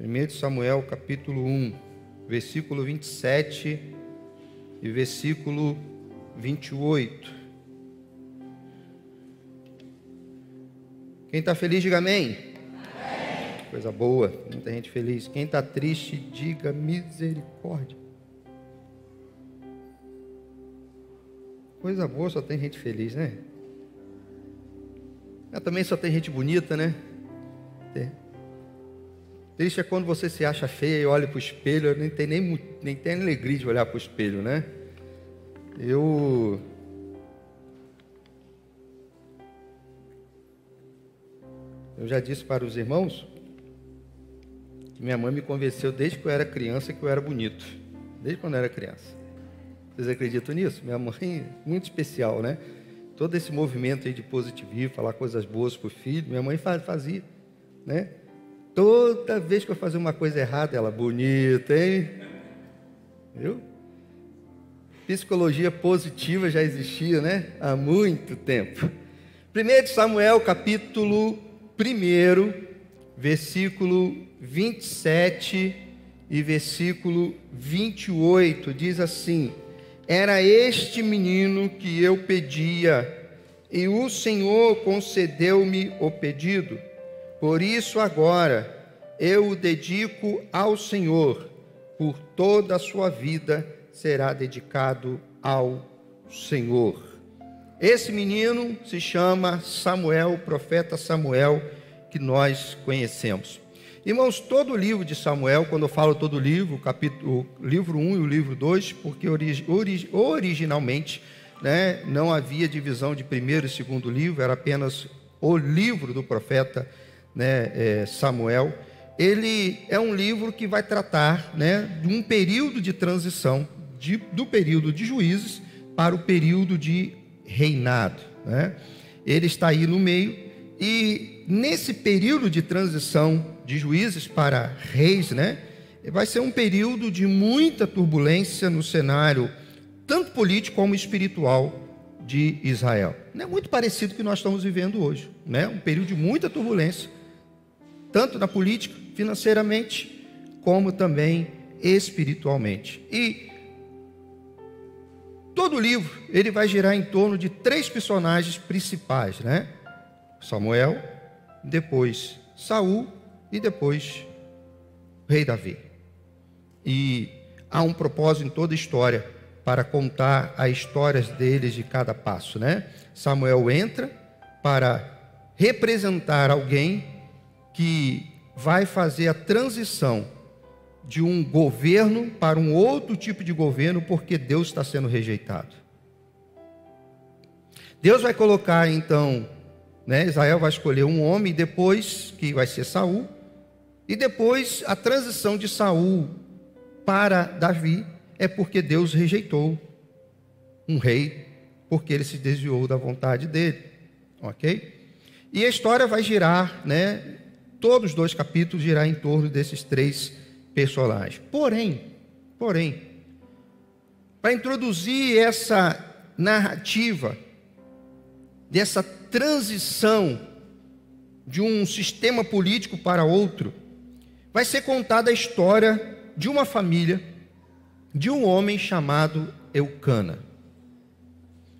1 Samuel capítulo 1, versículo 27 e versículo 28. Quem está feliz, diga amém. amém. Coisa boa, muita gente feliz. Quem está triste, diga misericórdia. Coisa boa, só tem gente feliz, né? Mas também só tem gente bonita, né? Tem. Triste é quando você se acha feia e olha para o espelho, nem tem nem, nem tem alegria de olhar para o espelho, né? Eu. Eu já disse para os irmãos que minha mãe me convenceu desde que eu era criança que eu era bonito. Desde quando eu era criança. Vocês acreditam nisso? Minha mãe, muito especial, né? Todo esse movimento aí de positivismo, falar coisas boas para o filho, minha mãe fazia, né? Toda vez que eu fazia uma coisa errada, ela, bonita, hein? Viu? Psicologia positiva já existia, né? Há muito tempo. 1 Samuel, capítulo 1, versículo 27 e versículo 28, diz assim: Era este menino que eu pedia, e o Senhor concedeu-me o pedido por isso agora eu o dedico ao Senhor, por toda a sua vida será dedicado ao Senhor. Esse menino se chama Samuel, o profeta Samuel, que nós conhecemos. Irmãos, todo o livro de Samuel, quando eu falo todo o livro, capítulo, o livro 1 e o livro 2, porque orig, orig, originalmente né, não havia divisão de primeiro e segundo livro, era apenas o livro do profeta Samuel né, é, Samuel, ele é um livro que vai tratar né, de um período de transição de, do período de juízes para o período de reinado. Né? Ele está aí no meio, e nesse período de transição de juízes para reis, né, vai ser um período de muita turbulência no cenário, tanto político como espiritual de Israel. É muito parecido com o que nós estamos vivendo hoje, né? um período de muita turbulência tanto na política, financeiramente, como também espiritualmente. E todo o livro ele vai girar em torno de três personagens principais, né? Samuel, depois Saul e depois o rei Davi. E há um propósito em toda a história para contar as histórias deles de cada passo, né? Samuel entra para representar alguém que vai fazer a transição de um governo para um outro tipo de governo, porque Deus está sendo rejeitado. Deus vai colocar então, né, Israel vai escolher um homem depois que vai ser Saul, e depois a transição de Saul para Davi é porque Deus rejeitou um rei, porque ele se desviou da vontade dele, ok? E a história vai girar, né, Todos os dois capítulos girar em torno desses três personagens. Porém, porém, para introduzir essa narrativa dessa transição de um sistema político para outro, vai ser contada a história de uma família de um homem chamado Eucana.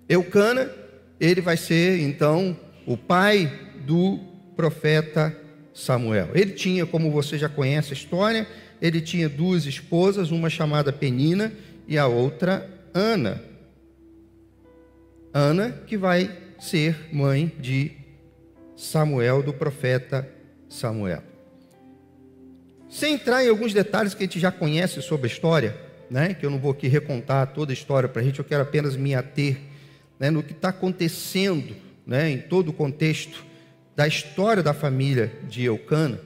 Eucana, ele vai ser então o pai do profeta Samuel. Ele tinha, como você já conhece a história, ele tinha duas esposas, uma chamada Penina e a outra Ana. Ana, que vai ser mãe de Samuel, do profeta Samuel. Sem entrar em alguns detalhes que a gente já conhece sobre a história, né, que eu não vou aqui recontar toda a história para a gente, eu quero apenas me ater né, no que está acontecendo né, em todo o contexto da história da família de Eucana,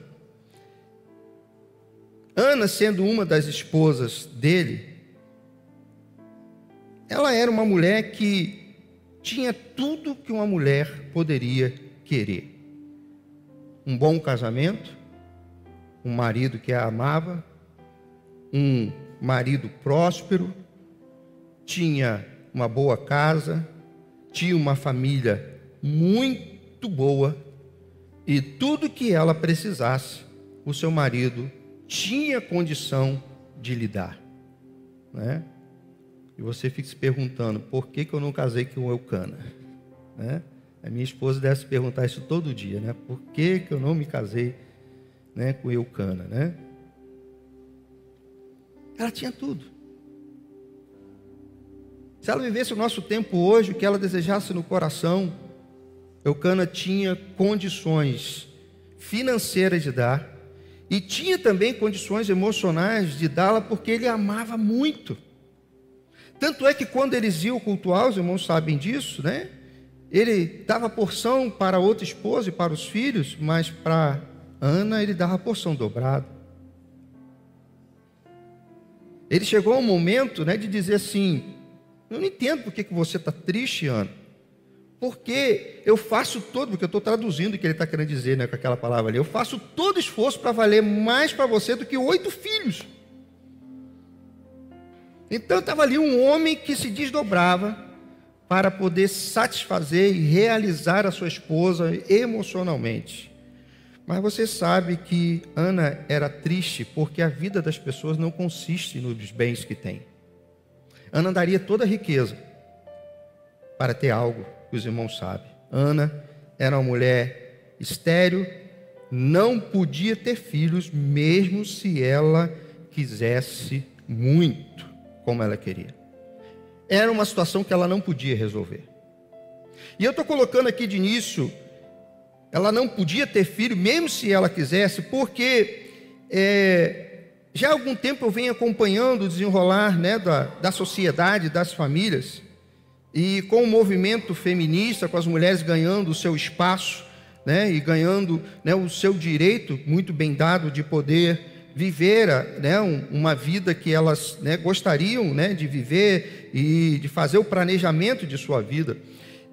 Ana, sendo uma das esposas dele, ela era uma mulher que tinha tudo que uma mulher poderia querer: um bom casamento, um marido que a amava, um marido próspero, tinha uma boa casa, tinha uma família muito boa e tudo que ela precisasse, o seu marido tinha condição de lidar. Né? E você fica se perguntando, por que, que eu não casei com Eucana? Né? A minha esposa deve se perguntar isso todo dia, né? Por que, que eu não me casei né, com Eucana, né? Ela tinha tudo. Se ela vivesse o nosso tempo hoje, o que ela desejasse no coração, Eucana tinha condições financeiras de dar e tinha também condições emocionais de dá-la porque ele amava muito. Tanto é que quando eles iam cultuar, os irmãos sabem disso, né? Ele dava porção para outra esposa e para os filhos, mas para Ana ele dava porção dobrada. Ele chegou a um momento né, de dizer assim: Eu não entendo por que, que você está triste, Ana. Porque eu faço todo, porque eu estou traduzindo o que ele está querendo dizer né, com aquela palavra ali. Eu faço todo esforço para valer mais para você do que oito filhos. Então estava ali um homem que se desdobrava para poder satisfazer e realizar a sua esposa emocionalmente. Mas você sabe que Ana era triste porque a vida das pessoas não consiste nos bens que tem. Ana daria toda a riqueza para ter algo que os irmãos sabem. Ana era uma mulher estéril, não podia ter filhos, mesmo se ela quisesse muito, como ela queria. Era uma situação que ela não podia resolver. E eu estou colocando aqui de início ela não podia ter filho, mesmo se ela quisesse, porque é, já há algum tempo eu venho acompanhando o desenrolar né, da, da sociedade, das famílias, e com o movimento feminista, com as mulheres ganhando o seu espaço, né, e ganhando né, o seu direito, muito bem dado, de poder viver né, uma vida que elas né, gostariam né, de viver e de fazer o planejamento de sua vida.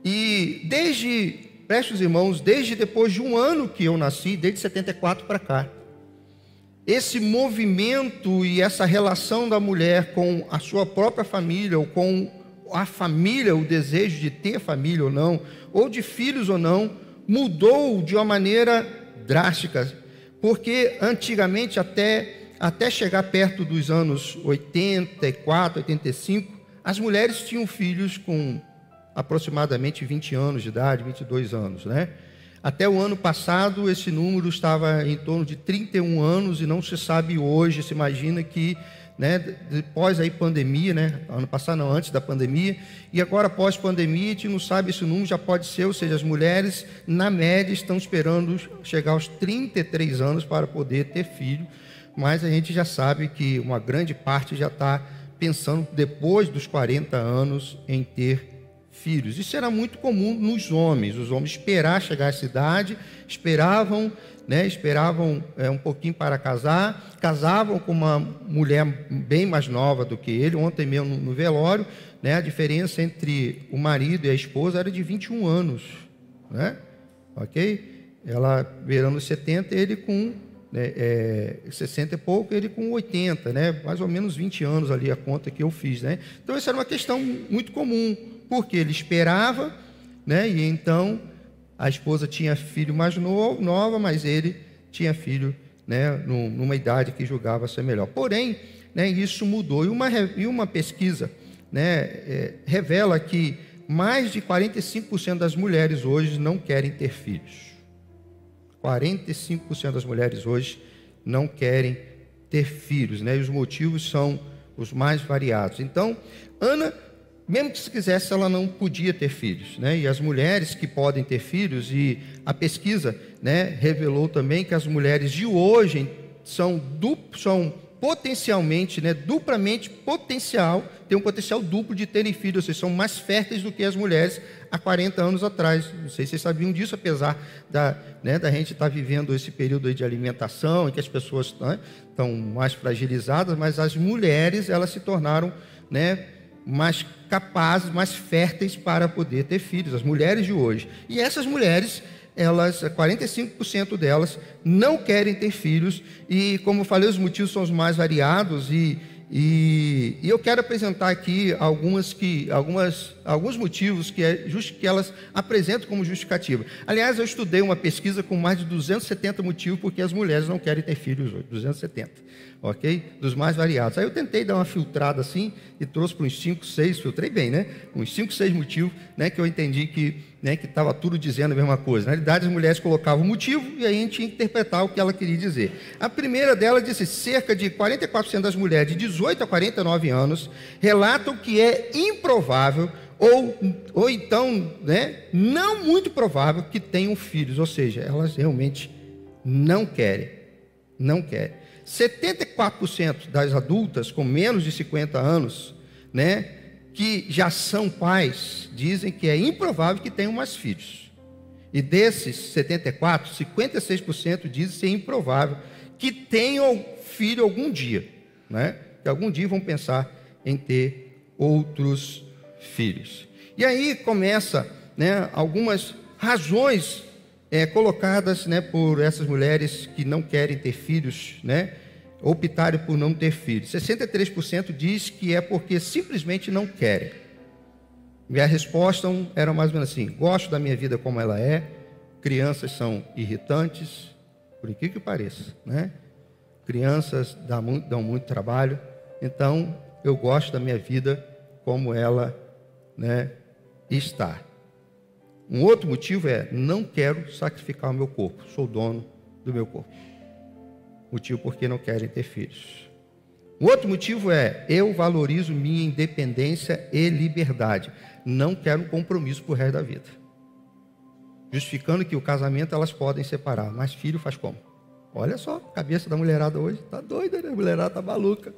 E desde preste os irmãos, desde depois de um ano que eu nasci, desde 74 para cá, esse movimento e essa relação da mulher com a sua própria família, ou com a família, o desejo de ter família ou não, ou de filhos ou não, mudou de uma maneira drástica. Porque antigamente, até, até chegar perto dos anos 84, 85, as mulheres tinham filhos com aproximadamente 20 anos de idade, 22 anos, né? Até o ano passado, esse número estava em torno de 31 anos e não se sabe hoje, se imagina que, né, depois aí pandemia, né, ano passado não, antes da pandemia, e agora pós pandemia, a gente não sabe esse número já pode ser, ou seja, as mulheres na média estão esperando chegar aos 33 anos para poder ter filho, mas a gente já sabe que uma grande parte já está pensando depois dos 40 anos em ter filhos. Isso era muito comum nos homens. Os homens esperar chegar à cidade, esperavam, né, esperavam é, um pouquinho para casar, casavam com uma mulher bem mais nova do que ele. Ontem mesmo no, velório, né, a diferença entre o marido e a esposa era de 21 anos, né? Ok? Ela beirando 70, ele com né, é, 60 e pouco, ele com 80, né? Mais ou menos 20 anos ali a conta que eu fiz, né? Então essa era uma questão muito comum porque ele esperava, né? E então a esposa tinha filho mais novo, nova, mas ele tinha filho, né? Numa idade que julgava ser melhor. Porém, né? Isso mudou e uma e uma pesquisa, né? É, revela que mais de 45% das mulheres hoje não querem ter filhos. 45% das mulheres hoje não querem ter filhos, né? E os motivos são os mais variados. Então, Ana mesmo que se quisesse, ela não podia ter filhos, né? E as mulheres que podem ter filhos, e a pesquisa, né, revelou também que as mulheres de hoje são, duplo, são potencialmente, né, duplamente potencial, tem um potencial duplo de terem filhos, ou seja, são mais férteis do que as mulheres há 40 anos atrás. Não sei se vocês sabiam disso, apesar da, né, da gente estar vivendo esse período de alimentação, em que as pessoas né, estão mais fragilizadas, mas as mulheres, elas se tornaram, né, mais capazes, mais férteis para poder ter filhos, as mulheres de hoje. E essas mulheres, elas, 45% delas não querem ter filhos, e como eu falei, os motivos são os mais variados, e, E, e, eu quero apresentar aqui algumas que, algumas, alguns motivos que, é just, que elas apresentam como justificativa. Aliás, eu estudei uma pesquisa com mais de 270 motivos porque as mulheres não querem ter filhos hoje. 270 ok? Dos mais variados. Aí eu tentei dar uma filtrada assim e trouxe para uns 5, 6, filtrei bem, né? Uns 5, 6 motivos, né? Que eu entendi que né, que estava tudo dizendo a mesma coisa. Na realidade, as mulheres colocavam o motivo e aí a gente tinha que interpretar o que ela queria dizer. A primeira dela disse: cerca de 44% das mulheres de 18 a 49 anos relatam que é improvável ou, ou então, né, não muito provável que tenham filhos, ou seja, elas realmente não querem, não querem. 74% das adultas com menos de 50 anos, né, que já são pais, dizem que é improvável que tenham mais filhos. E desses 74, 56% dizem ser improvável que tenham filho algum dia, né? Que algum dia vão pensar em ter outros filhos. E aí começa, né, algumas razões é, colocadas né, por essas mulheres que não querem ter filhos, né, optarem por não ter filhos. 63% diz que é porque simplesmente não querem. E a resposta era mais ou menos assim: gosto da minha vida como ela é, crianças são irritantes, por incrível que pareça, né? Crianças dão muito, dão muito trabalho, então eu gosto da minha vida como ela né, está. Um outro motivo é: não quero sacrificar o meu corpo, sou dono do meu corpo. Motivo porque não querem ter filhos. Um outro motivo é: eu valorizo minha independência e liberdade. Não quero compromisso por resto da vida. Justificando que o casamento elas podem separar, mas filho faz como? Olha só, a cabeça da mulherada hoje está doida, né? A mulherada está maluca.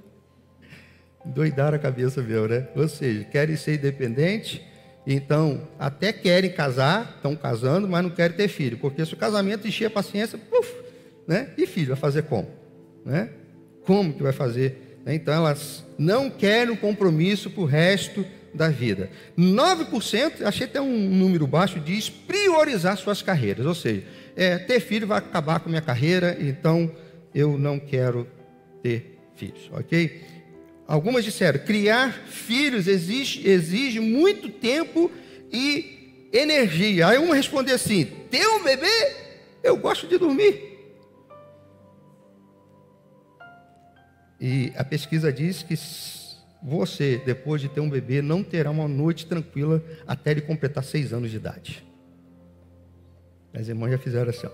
Doidar a cabeça meu, né? Ou seja, querem ser independentes então, até querem casar, estão casando, mas não querem ter filho, porque se o casamento encher a paciência, puf, né? E filho, vai fazer como? Né? Como que vai fazer? Então, elas não querem um compromisso para o resto da vida. 9%, achei até um número baixo, diz priorizar suas carreiras, ou seja, é, ter filho vai acabar com minha carreira, então eu não quero ter filhos, ok? Algumas disseram: criar filhos exige, exige muito tempo e energia. Aí uma respondeu assim: ter um bebê, eu gosto de dormir. E a pesquisa diz que você, depois de ter um bebê, não terá uma noite tranquila até ele completar seis anos de idade. As irmãs já fizeram assim. Ó.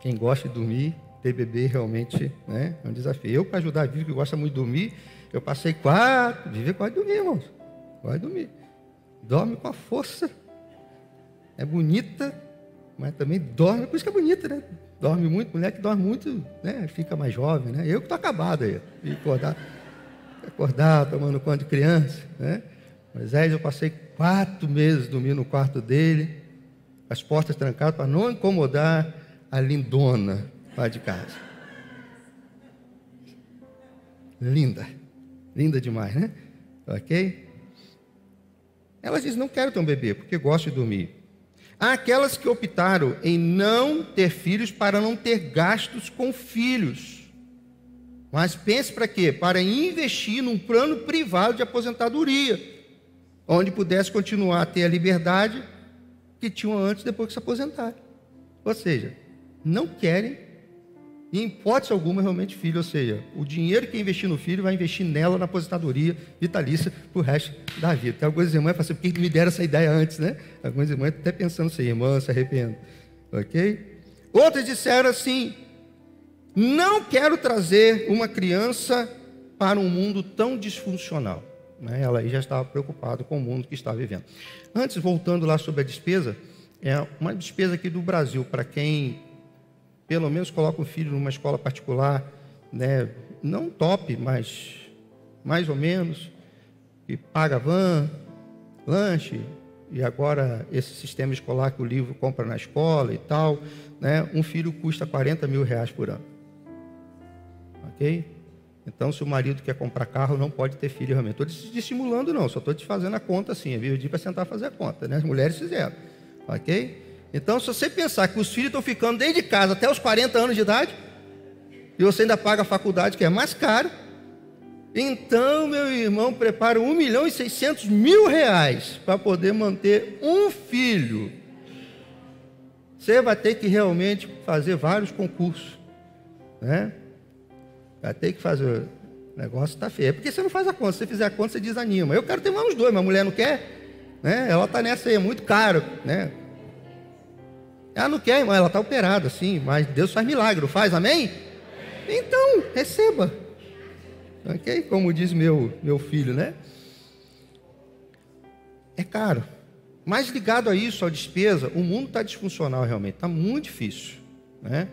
Quem gosta de dormir, ter bebê realmente né, é um desafio. Eu, para ajudar a Vivi, que gosta muito de dormir, eu passei quatro. Gosta de dormir, irmãos. De dormir. Dorme com a força. É bonita, mas também dorme, por isso que é bonita, né? Dorme muito, mulher que dorme muito, né? Fica mais jovem, né? Eu que estou acabado aí. E acordar, acordar, tomando conta de criança, né? Moisés, eu passei quatro meses dormindo no quarto dele, as portas trancadas para não incomodar a lindona lá de casa. Linda. Linda demais, né? Ok? Elas dizem: não quero ter um bebê, porque gosto de dormir. Há aquelas que optaram em não ter filhos para não ter gastos com filhos. Mas pense para quê? Para investir num plano privado de aposentadoria, onde pudesse continuar a ter a liberdade que tinham antes depois que se aposentaram. Ou seja, não querem e em hipótese alguma, realmente filho, ou seja, o dinheiro que investir no filho vai investir nela na aposentadoria vitalícia para o resto da vida. Tem algumas irmãs que falam assim, por que me deram essa ideia antes, né? Algumas irmãs até pensando assim, irmã, se arrependo. Ok? Outras disseram assim, não quero trazer uma criança para um mundo tão disfuncional. Né? Ela aí já estava preocupada com o mundo que está vivendo. Antes, voltando lá sobre a despesa, é uma despesa aqui do Brasil, para quem pelo menos coloca o filho numa escola particular, né, não top, mas mais ou menos, que paga van, lanche, e agora esse sistema escolar que o livro compra na escola e tal, né, um filho custa 40 mil reais por ano. Ok? Então, se o marido quer comprar carro, não pode ter filho realmente. Estou dissimulando, não, só estou te fazendo a conta assim. Eu vim para sentar fazer a conta, né? As mulheres fizeram. Ok? Então, se você pensar que os filhos estão ficando desde casa até os 40 anos de idade, e você ainda paga a faculdade, que é mais caro, então, meu irmão, prepara 1 milhão e 600 mil reais para poder manter um filho. Você vai ter que realmente fazer vários concursos, né? Vai ter que fazer. O negócio está feio. É porque você não faz a conta. Se você fizer a conta, você desanima. Eu quero ter mais uns dois, mas a mulher não quer. Né? Ela está nessa aí, é muito caro. Né? Ela não quer, irmão, ela está operada, sim, mas Deus faz milagre, faz, amém? Então, receba. Ok? Como diz meu, meu filho, né? É caro. Mas ligado a isso, a despesa, o mundo está disfuncional realmente, está muito difícil. Né?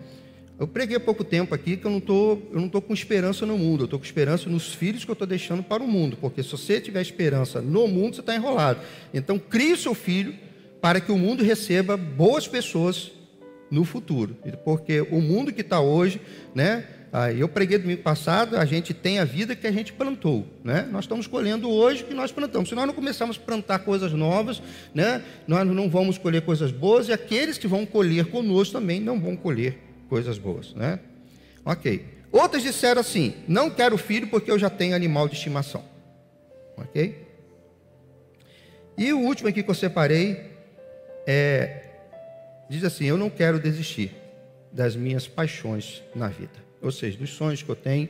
Eu preguei há pouco tempo aqui que eu não tô, eu não estou com esperança no mundo, eu estou com esperança nos filhos que eu estou deixando para o mundo, porque se você tiver esperança no mundo, você está enrolado. Então, crie o seu filho para que o mundo receba boas pessoas no futuro, porque o mundo que está hoje, né? Eu preguei domingo passado, a gente tem a vida que a gente plantou, né? Nós estamos colhendo hoje o que nós plantamos. Se nós não começarmos a plantar coisas novas, né? Nós não vamos colher coisas boas e aqueles que vão colher conosco também não vão colher coisas boas, né? Ok. Outras disseram assim: não quero filho porque eu já tenho animal de estimação. Ok? E o último aqui que eu separei é, diz assim: eu não quero desistir das minhas paixões na vida. Ou seja, dos sonhos que eu tenho,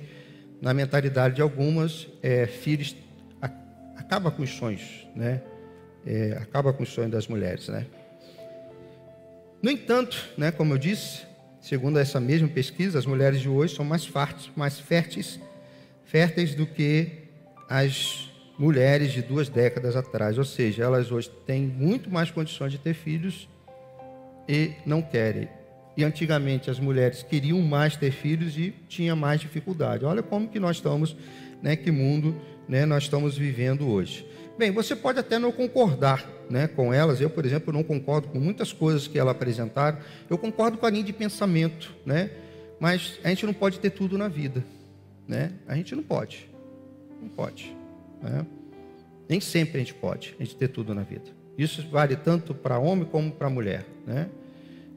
na mentalidade de algumas, é, filhos a, acaba com os sonhos, né? É, acaba com os sonhos das mulheres, né? No entanto, né, como eu disse, Segundo essa mesma pesquisa, as mulheres de hoje são mais, fartes, mais férteis, férteis do que as mulheres de duas décadas atrás. Ou seja, elas hoje têm muito mais condições de ter filhos e não querem. E antigamente as mulheres queriam mais ter filhos e tinha mais dificuldade. Olha como que nós estamos, né, que mundo né, nós estamos vivendo hoje. Bem, você pode até não concordar né, com elas. Eu, por exemplo, não concordo com muitas coisas que elas apresentaram. Eu concordo com a linha de pensamento, né? Mas a gente não pode ter tudo na vida, né? A gente não pode, não pode. Né? Nem sempre a gente pode, a gente ter tudo na vida. Isso vale tanto para homem como para mulher, né?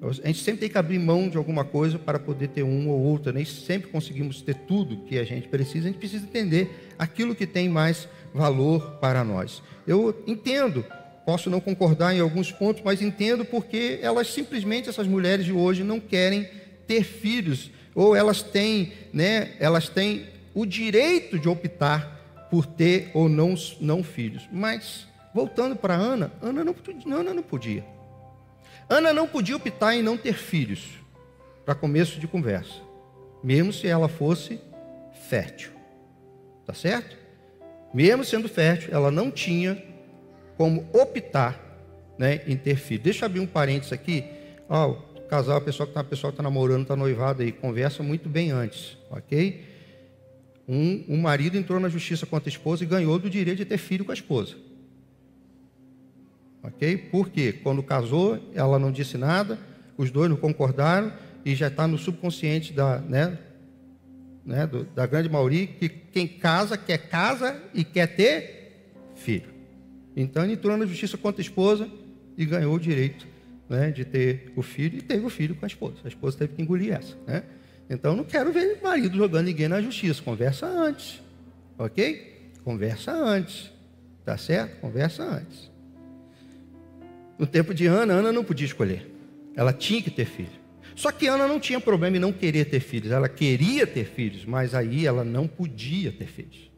A gente sempre tem que abrir mão de alguma coisa para poder ter um ou outra. Nem sempre conseguimos ter tudo que a gente precisa. A gente precisa entender aquilo que tem mais valor para nós. Eu entendo, posso não concordar em alguns pontos, mas entendo porque elas simplesmente, essas mulheres de hoje, não querem ter filhos, ou elas têm, né, elas têm o direito de optar por ter ou não, não filhos. Mas, voltando para Ana, Ana não, Ana não podia. Ana não podia optar em não ter filhos, para começo de conversa, mesmo se ela fosse fértil. Tá certo? Mesmo sendo fértil, ela não tinha como optar né, em ter filho. Deixa eu abrir um parênteses aqui. Ó, casal, a pessoa que está tá namorando, está noivado aí, conversa muito bem antes, ok? Um, um marido entrou na justiça contra a esposa e ganhou do direito de ter filho com a esposa. Ok? Por quê? Quando casou, ela não disse nada, os dois não concordaram e já está no subconsciente da, né, né, do, da grande maioria, que quem casa quer casa e quer ter filho. Então ele entrou na justiça contra a esposa e ganhou o direito né, de ter o filho e teve o filho com a esposa. A esposa teve que engolir essa. Né? Então não quero ver marido jogando ninguém na justiça. Conversa antes. Ok? Conversa antes. Tá certo? Conversa antes. No tempo de Ana, Ana não podia escolher. Ela tinha que ter filho. Só que Ana não tinha problema em não querer ter filhos. Ela queria ter filhos, mas aí ela não podia ter filhos.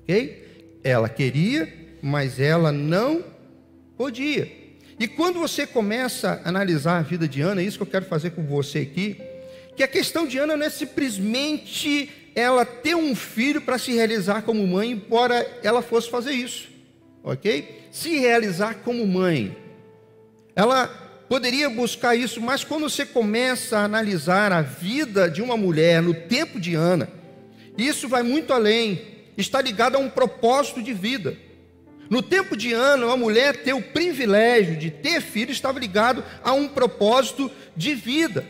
Ok? Ela queria, mas ela não podia. E quando você começa a analisar a vida de Ana, é isso que eu quero fazer com você aqui, que a questão de Ana não é simplesmente ela ter um filho para se realizar como mãe, embora ela fosse fazer isso, ok? Se realizar como mãe. Ela poderia buscar isso, mas quando você começa a analisar a vida de uma mulher no tempo de Ana, isso vai muito além, está ligado a um propósito de vida. No tempo de Ana, uma mulher ter o privilégio de ter filho estava ligado a um propósito de vida.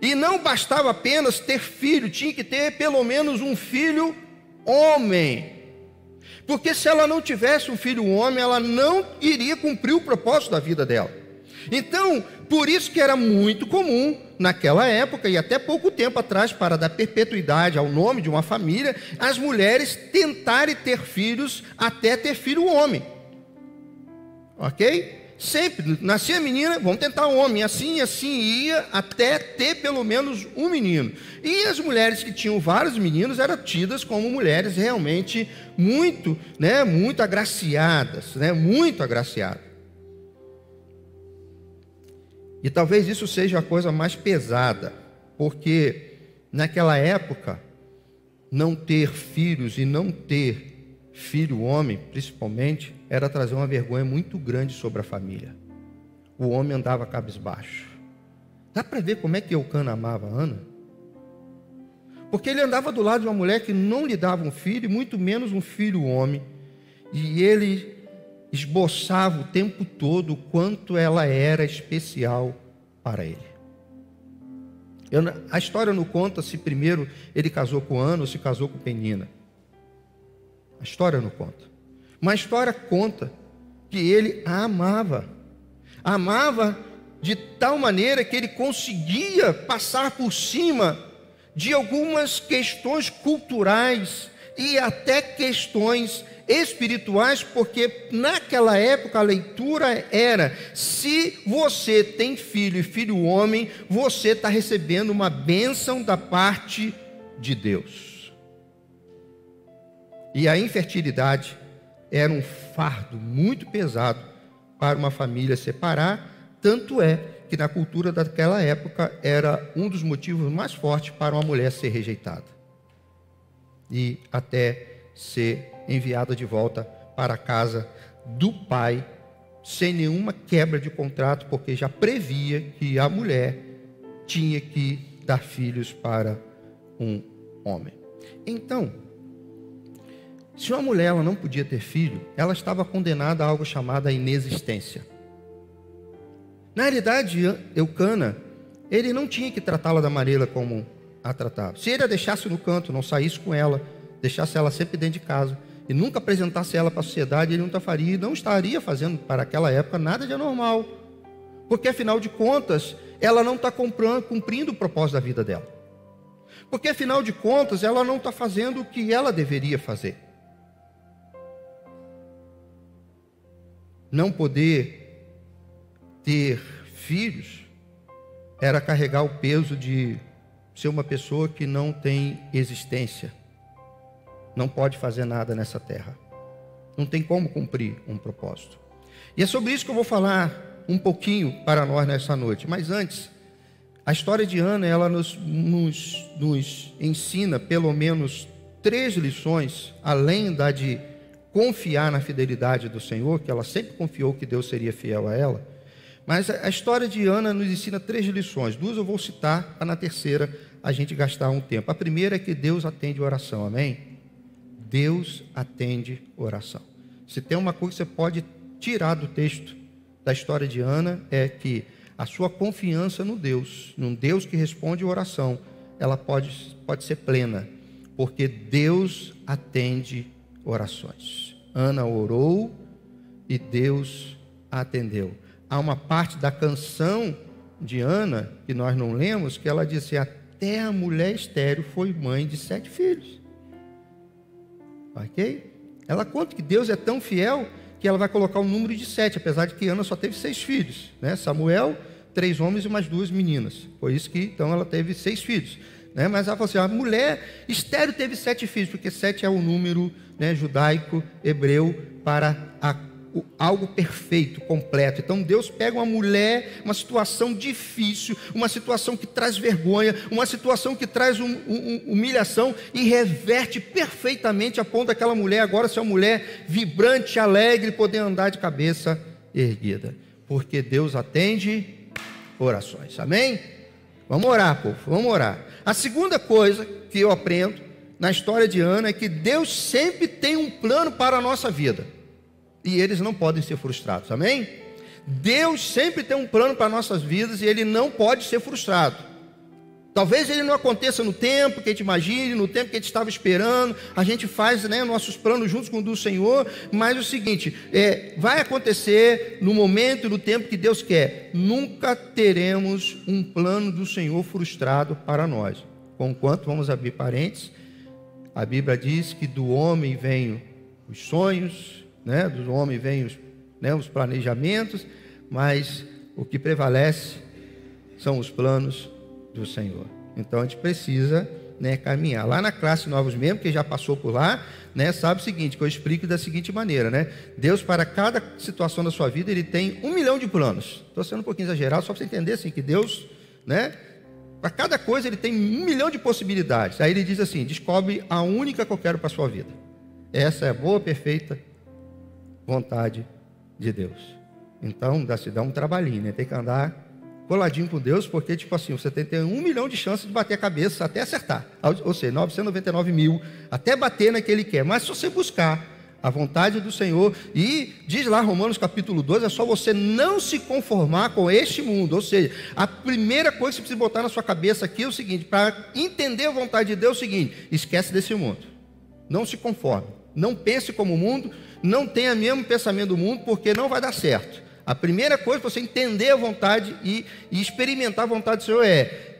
E não bastava apenas ter filho, tinha que ter pelo menos um filho homem. Porque se ela não tivesse um filho homem, ela não iria cumprir o propósito da vida dela. Então, por isso que era muito comum naquela época e até pouco tempo atrás, para dar perpetuidade ao nome de uma família, as mulheres tentarem ter filhos até ter filho homem. Ok? Sempre, nascia menina, vamos tentar um homem, assim assim ia até ter pelo menos um menino. E as mulheres que tinham vários meninos eram tidas como mulheres realmente muito, né, muito agraciadas, né, muito agraciadas. E talvez isso seja a coisa mais pesada, porque naquela época, não ter filhos e não ter filho homem, principalmente, era trazer uma vergonha muito grande sobre a família. O homem andava cabisbaixo. Dá para ver como é que Eucana amava Ana? Porque ele andava do lado de uma mulher que não lhe dava um filho, muito menos um filho homem. E ele esboçava o tempo todo o quanto ela era especial para ele. Eu, a história não conta se primeiro ele casou com Ana ou se casou com Penina. A história não conta. Mas a história conta que ele a amava. Amava de tal maneira que ele conseguia passar por cima de algumas questões culturais e até questões espirituais, porque naquela época a leitura era: se você tem filho e filho homem, você está recebendo uma bênção da parte de Deus. E a infertilidade era um fardo muito pesado para uma família separar, tanto é que na cultura daquela época era um dos motivos mais fortes para uma mulher ser rejeitada e até ser enviada de volta para a casa do pai, sem nenhuma quebra de contrato, porque já previa que a mulher tinha que dar filhos para um homem. Então, se uma mulher ela não podia ter filho, ela estava condenada a algo chamado a inexistência. Na realidade, Eucana, ele não tinha que tratá-la da maneira como a tratava. Se ele a deixasse no canto, não saísse com ela, deixasse ela sempre dentro de casa, e nunca apresentasse ela para a sociedade, ele não faria, não estaria fazendo para aquela época nada de anormal. Porque afinal de contas, ela não está cumprindo o propósito da vida dela. Porque afinal de contas, ela não está fazendo o que ela deveria fazer. Não poder ter filhos era carregar o peso de ser uma pessoa que não tem existência não pode fazer nada nessa terra. Não tem como cumprir um propósito. E é sobre isso que eu vou falar um pouquinho para nós nessa noite. Mas antes, a história de Ana, ela nos, nos, nos ensina pelo menos três lições, além da de confiar na fidelidade do Senhor, que ela sempre confiou que Deus seria fiel a ela. Mas a história de Ana nos ensina três lições. Duas eu vou citar, para na terceira a gente gastar um tempo. A primeira é que Deus atende oração, amém? Deus atende oração. Se tem uma coisa que você pode tirar do texto da história de Ana, é que a sua confiança no Deus, num Deus que responde oração, ela pode, pode ser plena, porque Deus atende orações. Ana orou e Deus atendeu. Há uma parte da canção de Ana, que nós não lemos, que ela disse: Até a mulher estéreo foi mãe de sete filhos. Ok? Ela conta que Deus é tão fiel que ela vai colocar o número de sete, apesar de que Ana só teve seis filhos. Né? Samuel, três homens e mais duas meninas. Por isso que então ela teve seis filhos. Né? Mas ela falou assim: a mulher estéreo teve sete filhos, porque sete é o número né, judaico, hebreu, para a algo perfeito, completo. Então Deus pega uma mulher, uma situação difícil, uma situação que traz vergonha, uma situação que traz um, um, humilhação e reverte perfeitamente a ponto daquela mulher agora ser uma mulher vibrante, alegre, poder andar de cabeça erguida. Porque Deus atende orações. Amém? Vamos orar, povo, vamos orar. A segunda coisa que eu aprendo na história de Ana é que Deus sempre tem um plano para a nossa vida e eles não podem ser frustrados. Amém? Deus sempre tem um plano para nossas vidas e ele não pode ser frustrado. Talvez ele não aconteça no tempo que a gente imagine, no tempo que a gente estava esperando. A gente faz né, nossos planos juntos com o do Senhor, mas é o seguinte: é, vai acontecer no momento e no tempo que Deus quer. Nunca teremos um plano do Senhor frustrado para nós. Conquanto, vamos abrir parênteses, a Bíblia diz que do homem vêm os sonhos, né, do homem vêm os, né, os planejamentos, mas o que prevalece são os planos do Senhor. Então a gente precisa né, caminhar. Lá na classe Novos Membros, que já passou por lá, né, sabe o seguinte, que eu explico da seguinte maneira, né? Deus, para cada situação da sua vida, Ele tem um milhão de planos. Estou sendo um pouquinho exagerado, só para você entender assim, que Deus, né? Para cada coisa ele tem um milhão de possibilidades. Aí ele diz assim: descobre a única que eu quero para a sua vida. Essa é boa, perfeita vontade de Deus. Então, dá se dá um trabalhinho, né? Tem que andar coladinho com Deus, porque, tipo assim, você tem, tem um milhão de chances de bater a cabeça até acertar. Ou seja, 999 mil, até bater naquele que quer. Mas se você buscar a vontade do Senhor, e diz lá Romanos capítulo 2, é só você não se conformar com este mundo. Ou seja, a primeira coisa que você precisa botar na sua cabeça aqui é o seguinte: para entender a vontade de Deus, é o seguinte, esquece desse mundo. Não se conforme. Não pense como o mundo, não tenha o mesmo pensamento do mundo, porque não vai dar certo. A primeira coisa para você entender a vontade e, e experimentar a vontade do Senhor é: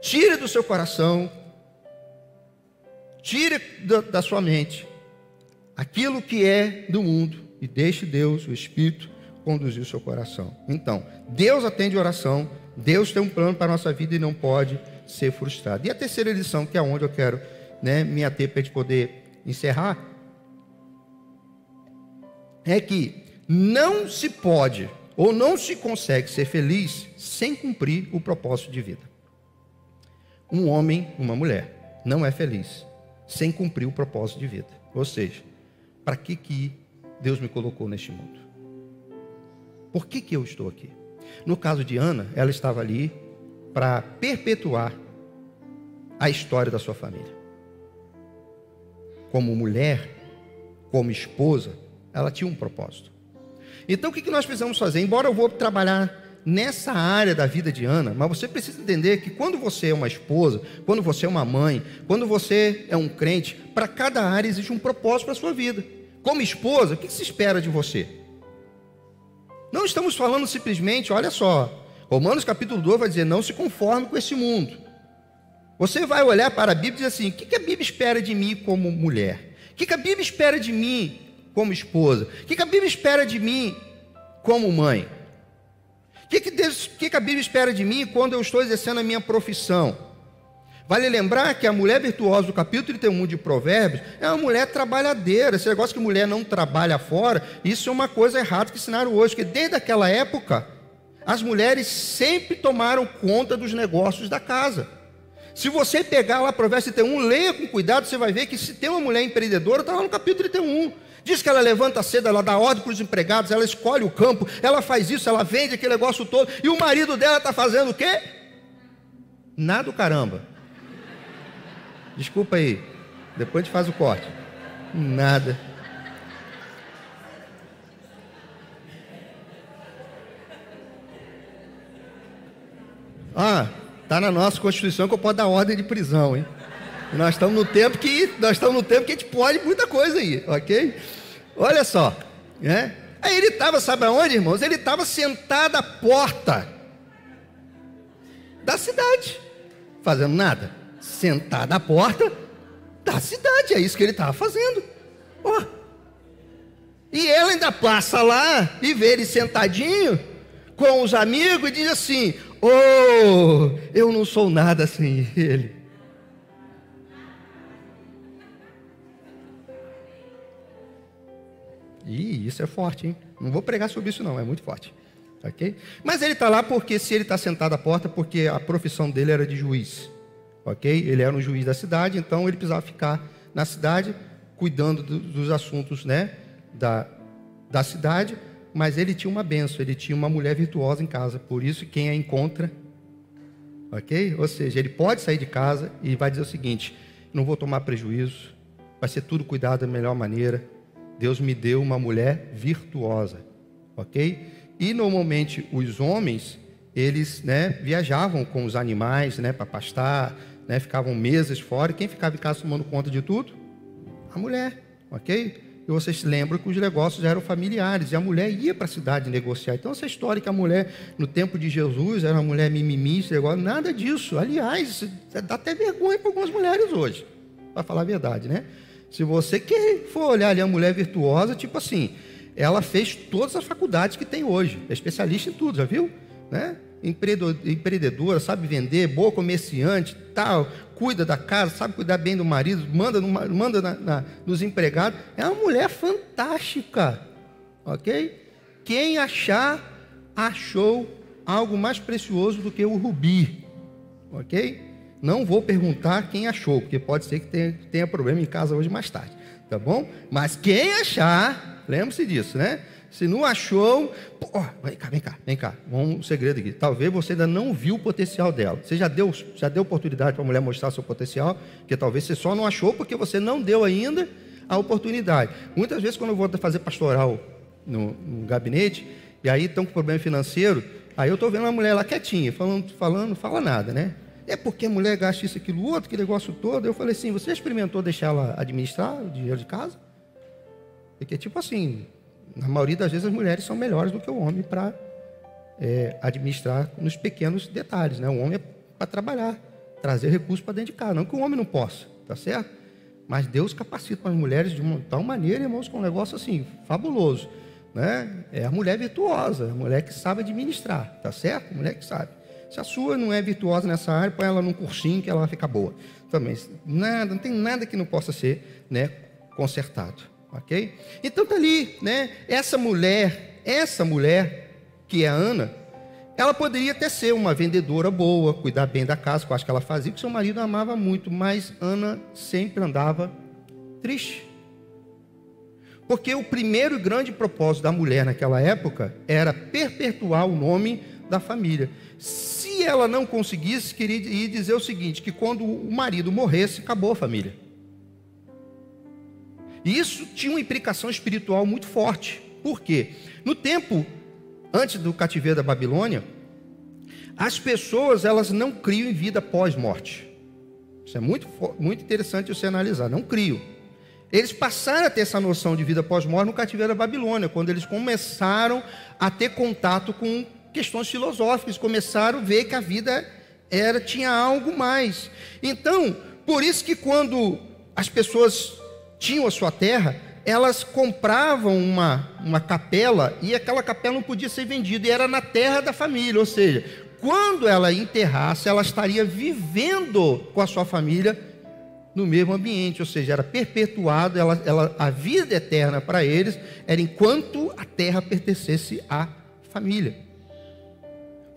tire do seu coração, tire da, da sua mente aquilo que é do mundo e deixe Deus, o Espírito, conduzir o seu coração. Então, Deus atende oração, Deus tem um plano para a nossa vida e não pode ser frustrado. E a terceira lição, que é onde eu quero né, me ater para a gente poder encerrar, é que não se pode ou não se consegue ser feliz sem cumprir o propósito de vida. Um homem, uma mulher, não é feliz sem cumprir o propósito de vida. Ou seja, para que, que Deus me colocou neste mundo? Por que, que eu estou aqui? No caso de Ana, ela estava ali para perpetuar a história da sua família. Como mulher, como esposa, ela tinha um propósito. Então o que nós precisamos fazer? Embora eu vou trabalhar nessa área da vida de Ana, mas você precisa entender que quando você é uma esposa, quando você é uma mãe, quando você é um crente, para cada área existe um propósito para a sua vida. Como esposa, o que se espera de você? Não estamos falando simplesmente, olha só, Romanos capítulo 2 vai dizer: não se conforme com esse mundo. Você vai olhar para a Bíblia e dizer assim: o que a Bíblia espera de mim como mulher? O que a Bíblia espera de mim como esposa? O que a Bíblia espera de mim como mãe? O que, que, Deus, que, que a Bíblia espera de mim quando eu estou exercendo a minha profissão? Vale lembrar que a mulher virtuosa do capítulo 31 de Provérbios é uma mulher trabalhadeira. Esse negócio que mulher não trabalha fora, isso é uma coisa errada que ensinaram hoje, que desde aquela época, as mulheres sempre tomaram conta dos negócios da casa. Se você pegar lá Provérbios 31, leia com cuidado, você vai ver que se tem uma mulher empreendedora, está lá no capítulo 31. Diz que ela levanta cedo, ela dá ordem para os empregados, ela escolhe o campo, ela faz isso, ela vende aquele negócio todo, e o marido dela está fazendo o quê? Nada, caramba. Desculpa aí, depois a gente faz o corte. Nada. Ah, tá na nossa Constituição que eu posso dar ordem de prisão, hein? Nós estamos no tempo que nós estamos no tempo que a gente pode muita coisa aí, ok? Olha só, né? Aí ele estava, sabe aonde, irmãos? Ele estava sentado à porta da cidade, fazendo nada. Sentado à porta da cidade, é isso que ele estava fazendo. Oh. E ela ainda passa lá e vê ele sentadinho com os amigos e diz assim: Oh, eu não sou nada sem ele. E isso é forte, hein? Não vou pregar sobre isso, não, é muito forte. Ok? Mas ele está lá porque, se ele está sentado à porta, porque a profissão dele era de juiz. Ok? Ele era um juiz da cidade, então ele precisava ficar na cidade, cuidando do, dos assuntos né, da, da cidade. Mas ele tinha uma benção, ele tinha uma mulher virtuosa em casa. Por isso, quem a encontra. Ok? Ou seja, ele pode sair de casa e vai dizer o seguinte: não vou tomar prejuízo, vai ser tudo cuidado da melhor maneira Deus me deu uma mulher virtuosa, ok? E normalmente os homens, eles né, viajavam com os animais né, para pastar, né, ficavam meses fora. E quem ficava em casa tomando conta de tudo? A mulher, ok? E vocês lembram que os negócios eram familiares e a mulher ia para a cidade negociar. Então, essa história que a mulher, no tempo de Jesus, era uma mulher mimimi, negócio, nada disso. Aliás, dá até vergonha para algumas mulheres hoje, para falar a verdade, né? Se você quer for olhar ali a mulher virtuosa, tipo assim, ela fez todas as faculdades que tem hoje, é especialista em tudo, já viu? Né? Empreendedora, sabe vender, boa comerciante, tal, cuida da casa, sabe cuidar bem do marido, manda, manda na, na, nos empregados. É uma mulher fantástica, ok? Quem achar, achou algo mais precioso do que o rubi, ok? Não vou perguntar quem achou, porque pode ser que tenha, tenha problema em casa hoje mais tarde, tá bom? Mas quem achar, lembre-se disso, né? Se não achou, pô, vem cá, vem cá, vem cá. Um segredo aqui. Talvez você ainda não viu o potencial dela. Você já deu, já deu oportunidade para a mulher mostrar seu potencial, que talvez você só não achou porque você não deu ainda a oportunidade. Muitas vezes, quando eu vou fazer pastoral no, no gabinete, e aí estão com problema financeiro, aí eu estou vendo uma mulher lá quietinha, falando, falando, fala nada, né? É porque a mulher gasta isso, aquilo, outro, que negócio todo. Eu falei assim: você experimentou deixar ela administrar o dinheiro de casa? Porque, tipo assim, na maioria das vezes as mulheres são melhores do que o homem para é, administrar nos pequenos detalhes. Né? O homem é para trabalhar, trazer recursos para dentro de casa. Não que o homem não possa, tá certo? Mas Deus capacita as mulheres de uma tal maneira, irmãos, com um negócio assim, fabuloso. Né? É a mulher virtuosa, a mulher que sabe administrar, tá certo? A mulher que sabe. Se a sua não é virtuosa nessa área, põe ela num cursinho que ela vai ficar boa. Também, nada, não tem nada que não possa ser né, consertado. Ok? Então tá ali, né? Essa mulher, essa mulher, que é a Ana, ela poderia até ser uma vendedora boa, cuidar bem da casa, que eu acho que ela fazia, porque seu marido amava muito, mas Ana sempre andava triste. Porque o primeiro grande propósito da mulher naquela época era perpetuar o nome da família. Ela não conseguisse, queria dizer o seguinte: que quando o marido morresse, acabou a família. E isso tinha uma implicação espiritual muito forte. Por quê? No tempo antes do cativeiro da Babilônia, as pessoas elas não criam em vida pós-morte. Isso é muito, muito interessante você analisar. Não criam. Eles passaram a ter essa noção de vida pós-morte no cativeiro da Babilônia, quando eles começaram a ter contato com questões filosóficas, começaram a ver que a vida era tinha algo mais. Então, por isso que quando as pessoas tinham a sua terra, elas compravam uma, uma capela e aquela capela não podia ser vendida, e era na terra da família, ou seja, quando ela enterrasse, ela estaria vivendo com a sua família no mesmo ambiente, ou seja, era perpetuado, ela, ela, a vida eterna para eles era enquanto a terra pertencesse à família.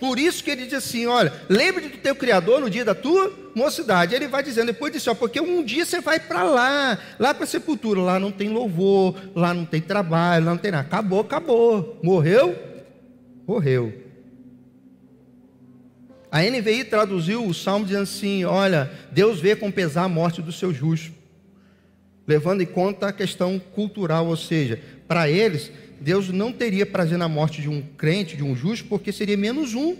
Por isso que ele diz assim: olha, lembre do teu Criador no dia da tua mocidade. Ele vai dizendo depois disso, ó, porque um dia você vai para lá, lá para a sepultura. Lá não tem louvor, lá não tem trabalho, lá não tem nada. Acabou, acabou. Morreu? Morreu. A NVI traduziu o salmo dizendo assim: olha, Deus vê com pesar a morte do seu justo, levando em conta a questão cultural, ou seja, para eles Deus não teria prazer na morte de um crente, de um justo, porque seria menos um.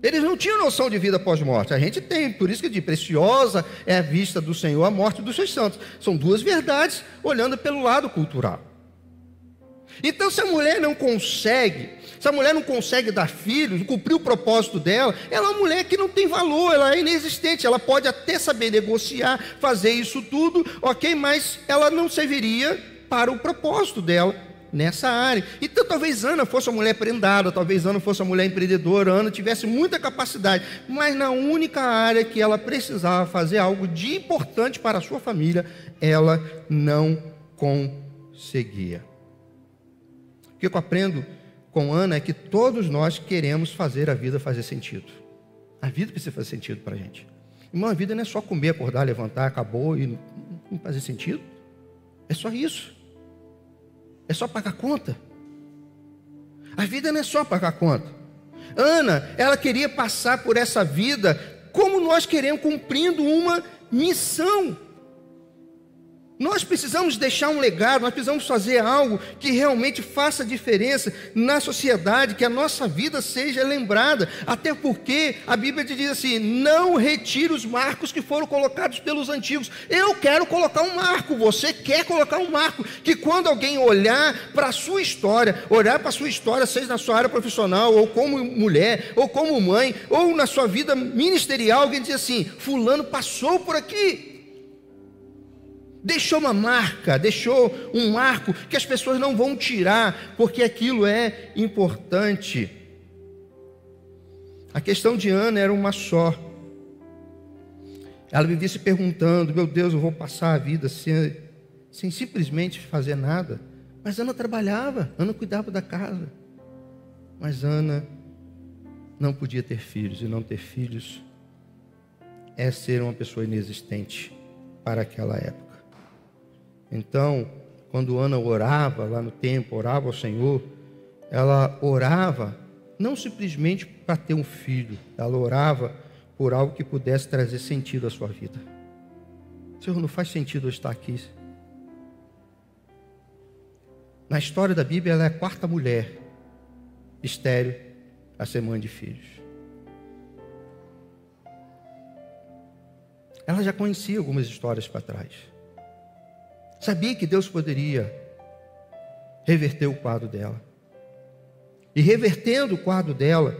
Eles não tinham noção de vida pós-morte. A gente tem, por isso que de preciosa é a vista do Senhor a morte dos seus santos. São duas verdades olhando pelo lado cultural. Então, se a mulher não consegue, se a mulher não consegue dar filhos, cumprir o propósito dela, ela é uma mulher que não tem valor, ela é inexistente. Ela pode até saber negociar, fazer isso tudo, ok, mas ela não serviria para o propósito dela nessa área. Então, talvez Ana fosse uma mulher prendada, talvez Ana fosse uma mulher empreendedora, Ana tivesse muita capacidade, mas na única área que ela precisava fazer algo de importante para a sua família, ela não conseguia. O que eu aprendo com Ana é que todos nós queremos fazer a vida fazer sentido. A vida precisa fazer sentido para a gente. Irmão, a vida não é só comer, acordar, levantar, acabou e não fazer sentido. É só isso. É só pagar conta. A vida não é só pagar conta. Ana, ela queria passar por essa vida como nós queremos, cumprindo uma missão. Nós precisamos deixar um legado, nós precisamos fazer algo que realmente faça diferença na sociedade, que a nossa vida seja lembrada. Até porque a Bíblia diz assim: não retire os marcos que foram colocados pelos antigos. Eu quero colocar um marco, você quer colocar um marco, que quando alguém olhar para a sua história, olhar para a sua história, seja na sua área profissional, ou como mulher, ou como mãe, ou na sua vida ministerial, alguém diz assim: Fulano passou por aqui deixou uma marca, deixou um marco que as pessoas não vão tirar, porque aquilo é importante. A questão de Ana era uma só. Ela vivia se perguntando: meu Deus, eu vou passar a vida sem, sem simplesmente fazer nada. Mas Ana trabalhava, Ana cuidava da casa. Mas Ana não podia ter filhos, e não ter filhos é ser uma pessoa inexistente para aquela época. Então, quando Ana orava lá no templo, orava ao Senhor, ela orava não simplesmente para ter um filho, ela orava por algo que pudesse trazer sentido à sua vida. Senhor, não faz sentido eu estar aqui. Na história da Bíblia, ela é a quarta mulher estéreo a ser mãe de filhos. Ela já conhecia algumas histórias para trás. Sabia que Deus poderia reverter o quadro dela. E revertendo o quadro dela,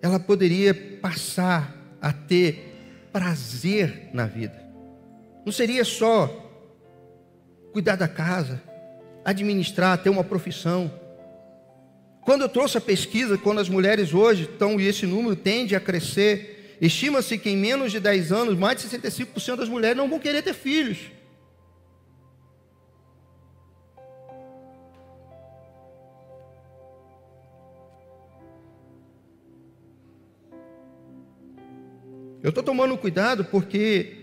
ela poderia passar a ter prazer na vida. Não seria só cuidar da casa, administrar, ter uma profissão. Quando eu trouxe a pesquisa, quando as mulheres hoje estão, e esse número tende a crescer, estima-se que em menos de 10 anos, mais de 65% das mulheres não vão querer ter filhos. Eu estou tomando cuidado porque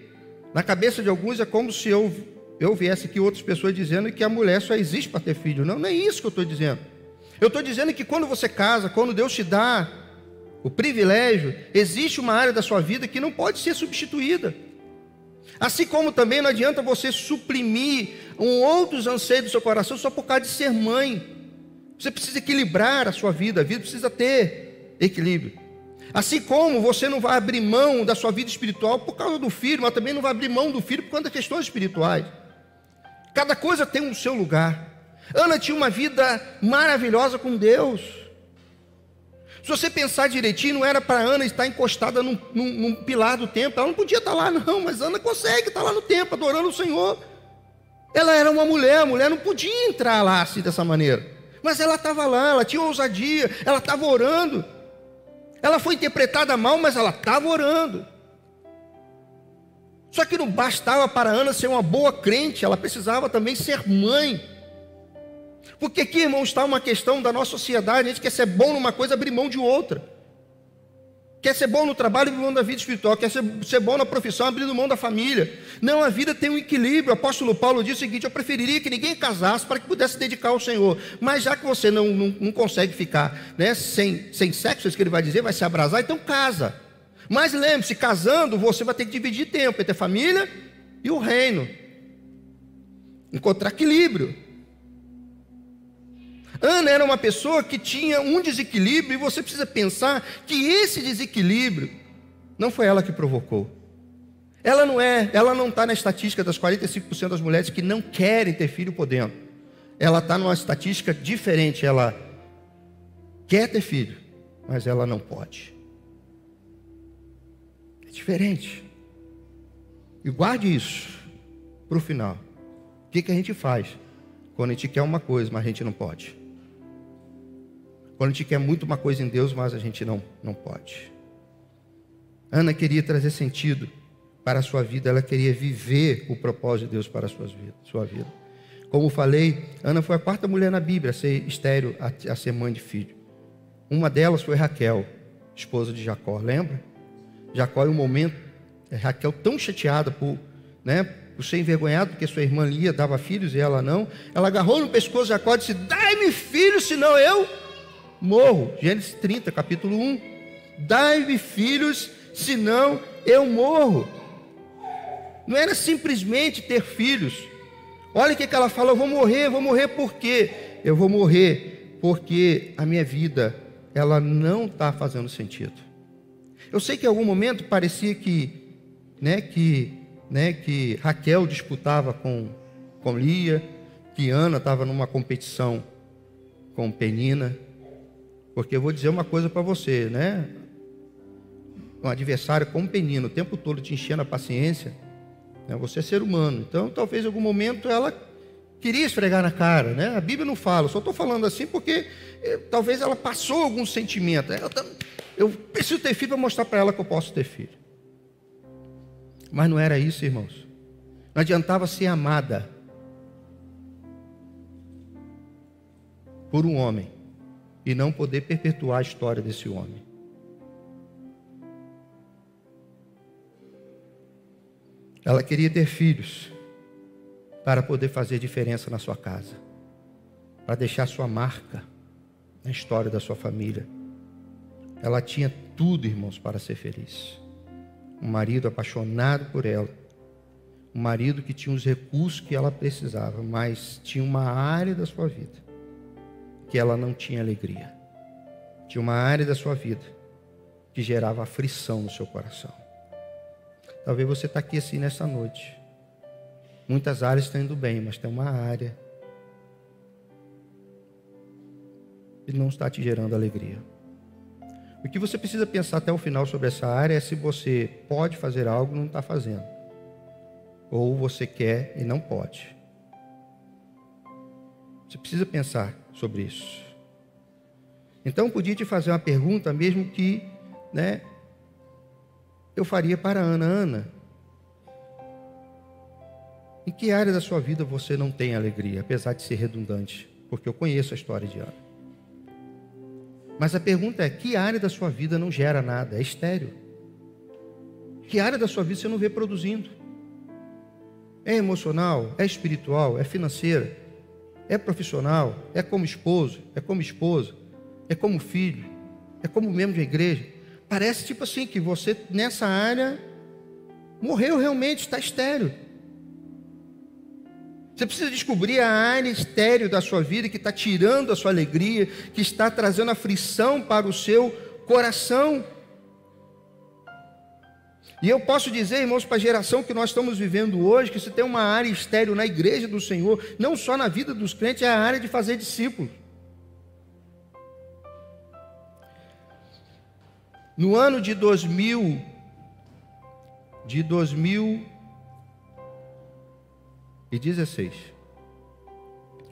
na cabeça de alguns é como se eu, eu viesse aqui outras pessoas dizendo que a mulher só existe para ter filho. Não, não é isso que eu estou dizendo. Eu estou dizendo que quando você casa, quando Deus te dá o privilégio, existe uma área da sua vida que não pode ser substituída. Assim como também não adianta você suprimir um outros anseios do seu coração só por causa de ser mãe. Você precisa equilibrar a sua vida, a vida precisa ter equilíbrio. Assim como você não vai abrir mão da sua vida espiritual por causa do filho, mas também não vai abrir mão do filho por causa das questões espirituais. Cada coisa tem o um seu lugar. Ana tinha uma vida maravilhosa com Deus. Se você pensar direitinho, não era para Ana estar encostada num, num, num, pilar do templo. Ela não podia estar lá, não, mas Ana consegue estar lá no templo, adorando o Senhor. Ela era uma mulher, a mulher não podia entrar lá assim dessa maneira. Mas ela estava lá, ela tinha ousadia, ela estava orando. Ela foi interpretada mal, mas ela estava orando. Só que não bastava para Ana ser uma boa crente, ela precisava também ser mãe. Porque aqui, irmão, está uma questão da nossa sociedade: a gente quer ser bom numa coisa, abrir mão de outra. Quer ser bom no trabalho, abrindo mão da vida espiritual. Quer ser, ser bom na profissão, abrindo mão da família. Não, a vida tem um equilíbrio. O apóstolo Paulo disse o seguinte: Eu preferiria que ninguém casasse para que pudesse se dedicar ao Senhor. Mas já que você não, não, não consegue ficar né, sem, sem sexo, é isso que ele vai dizer, vai se abrasar, então casa. Mas lembre-se: casando, você vai ter que dividir tempo entre a família e o reino. Encontrar equilíbrio. Ana era uma pessoa que tinha um desequilíbrio, e você precisa pensar que esse desequilíbrio não foi ela que provocou. Ela não é, ela não está na estatística das 45% das mulheres que não querem ter filho podendo. Ela está numa estatística diferente. Ela quer ter filho, mas ela não pode. É diferente. E guarde isso para o final. O que, que a gente faz quando a gente quer uma coisa, mas a gente não pode? Quando a gente quer muito uma coisa em Deus, mas a gente não, não pode. Ana queria trazer sentido para a sua vida, ela queria viver o propósito de Deus para a sua vida. Como falei, Ana foi a quarta mulher na Bíblia a ser estéreo, a, a ser mãe de filho. Uma delas foi Raquel, esposa de Jacó, lembra? Jacó, em um momento, é, Raquel tão chateada por, né, por ser envergonhada, porque sua irmã Lia dava filhos e ela não, ela agarrou no pescoço de Jacó e disse: Dai-me filhos, senão eu morro. Gênesis 30, capítulo 1. Dai-me filhos, senão eu morro. Não era simplesmente ter filhos, Olha o que ela fala: eu vou morrer, vou morrer por quê? Eu vou morrer porque a minha vida ela não está fazendo sentido. Eu sei que em algum momento parecia que, né, que, né, que Raquel disputava com, com Lia, que Ana estava numa competição com Penina, porque eu vou dizer uma coisa para você, né? Um adversário como Penina, o tempo todo te enchendo a paciência, né? você é ser humano, então talvez em algum momento ela queria esfregar na cara, né? A Bíblia não fala, só estou falando assim porque eh, talvez ela passou algum sentimento. Ela, tá, eu preciso ter filho para mostrar para ela que eu posso ter filho. Mas não era isso, irmãos. Não adiantava ser amada por um homem e não poder perpetuar a história desse homem. Ela queria ter filhos para poder fazer diferença na sua casa, para deixar sua marca na história da sua família. Ela tinha tudo, irmãos, para ser feliz. Um marido apaixonado por ela, um marido que tinha os recursos que ela precisava, mas tinha uma área da sua vida que ela não tinha alegria. Tinha uma área da sua vida que gerava aflição no seu coração. Talvez você está aqui assim nessa noite. Muitas áreas estão indo bem, mas tem uma área que não está te gerando alegria. O que você precisa pensar até o final sobre essa área é se você pode fazer algo não está fazendo. Ou você quer e não pode. Você precisa pensar sobre isso. Então, podia te fazer uma pergunta, mesmo que né, eu faria para a Ana. Ana, em que área da sua vida você não tem alegria, apesar de ser redundante? Porque eu conheço a história de Ana. Mas a pergunta é: que área da sua vida não gera nada? É estéreo. Que área da sua vida você não vê produzindo? É emocional? É espiritual? É financeira? É profissional? É como esposo? É como esposa? É como filho? É como membro de igreja? Parece tipo assim que você nessa área morreu realmente, está estéreo. Você precisa descobrir a área estéreo da sua vida que está tirando a sua alegria, que está trazendo aflição para o seu coração. E eu posso dizer, irmãos, para a geração que nós estamos vivendo hoje, que se tem uma área estéreo na igreja do Senhor, não só na vida dos crentes, é a área de fazer discípulos. No ano de 2000, de 2000 2016,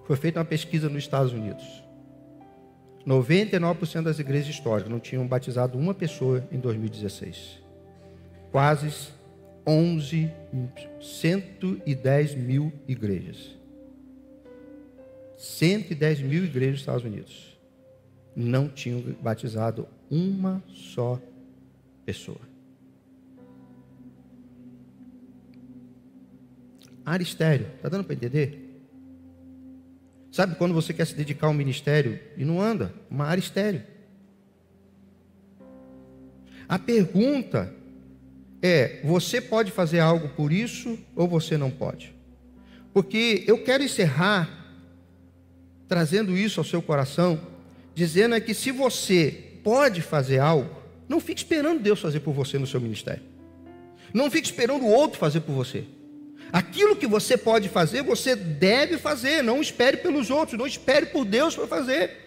foi feita uma pesquisa nos Estados Unidos. 99% das igrejas históricas não tinham batizado uma pessoa em 2016. Quase 11, 110 mil igrejas. 110 mil igrejas nos Estados Unidos não tinham batizado uma só pessoa. área estéreo. Está dando para entender? Sabe quando você quer se dedicar ao ministério e não anda? Uma área estéreo. A pergunta é: você pode fazer algo por isso ou você não pode? Porque eu quero encerrar trazendo isso ao seu coração, dizendo é que se você pode fazer algo, não fique esperando Deus fazer por você no seu ministério. Não fique esperando o outro fazer por você. Aquilo que você pode fazer, você deve fazer. Não espere pelos outros, não espere por Deus para fazer.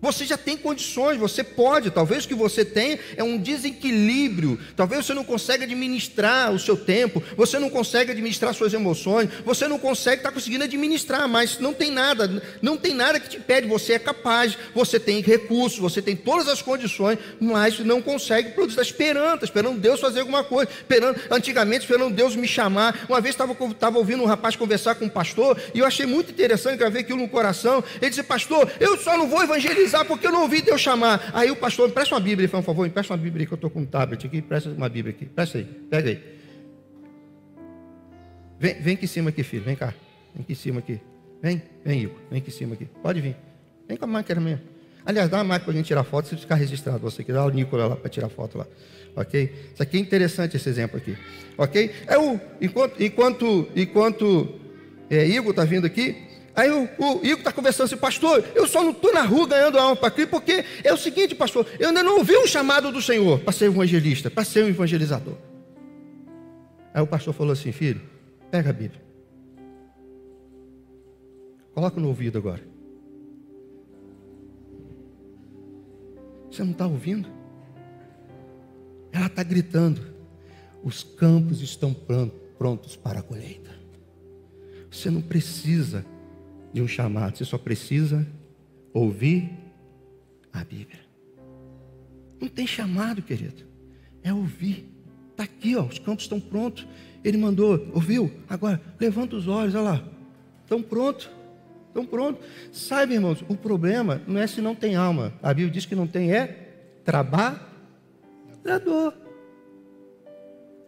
Você já tem condições, você pode. Talvez o que você tenha é um desequilíbrio. Talvez você não consiga administrar o seu tempo, você não consegue administrar suas emoções, você não consegue estar tá conseguindo administrar, mas não tem nada, não tem nada que te impede. Você é capaz, você tem recursos, você tem todas as condições, mas não consegue produzir. Está esperando, está esperando Deus fazer alguma coisa. Esperando, antigamente, esperando Deus me chamar. Uma vez estava, estava ouvindo um rapaz conversar com um pastor, e eu achei muito interessante, gravei aquilo no coração. Ele disse, pastor, eu só não vou evangelizar porque eu não ouvi Deus chamar. Aí o pastor, me presta uma Bíblia, por favor, me presta uma Bíblia que eu estou com um tablet aqui, presta uma Bíblia aqui, presta aí, pega aí. Vem, vem aqui em cima aqui, filho, vem cá, vem aqui em cima aqui. Vem, vem, Igor, vem aqui em cima aqui, pode vir. Vem com a máquina mesmo. Aliás, dá uma máquina para a gente tirar foto, se ficar registrado você que dá o Nicola lá para tirar foto lá. Ok? Isso aqui é interessante esse exemplo aqui. Ok? É o, enquanto, enquanto, enquanto é, Igor está vindo aqui. Aí o, o Igor está conversando assim, pastor, eu só não estou na rua ganhando alma para Cristo, porque é o seguinte, pastor, eu ainda não ouvi um chamado do Senhor para ser evangelista, para ser um evangelizador. Aí o pastor falou assim, filho, pega a Bíblia. Coloca no ouvido agora. Você não está ouvindo? Ela está gritando. Os campos estão prontos para a colheita. Você não precisa de um chamado, você só precisa ouvir a Bíblia. Não tem chamado, querido. É ouvir. Está aqui, ó, os campos estão prontos. Ele mandou, ouviu? Agora, levanta os olhos, olha lá. Estão prontos. Estão prontos. Sabe, irmãos, o problema não é se não tem alma. A Bíblia diz que não tem é trabalhador.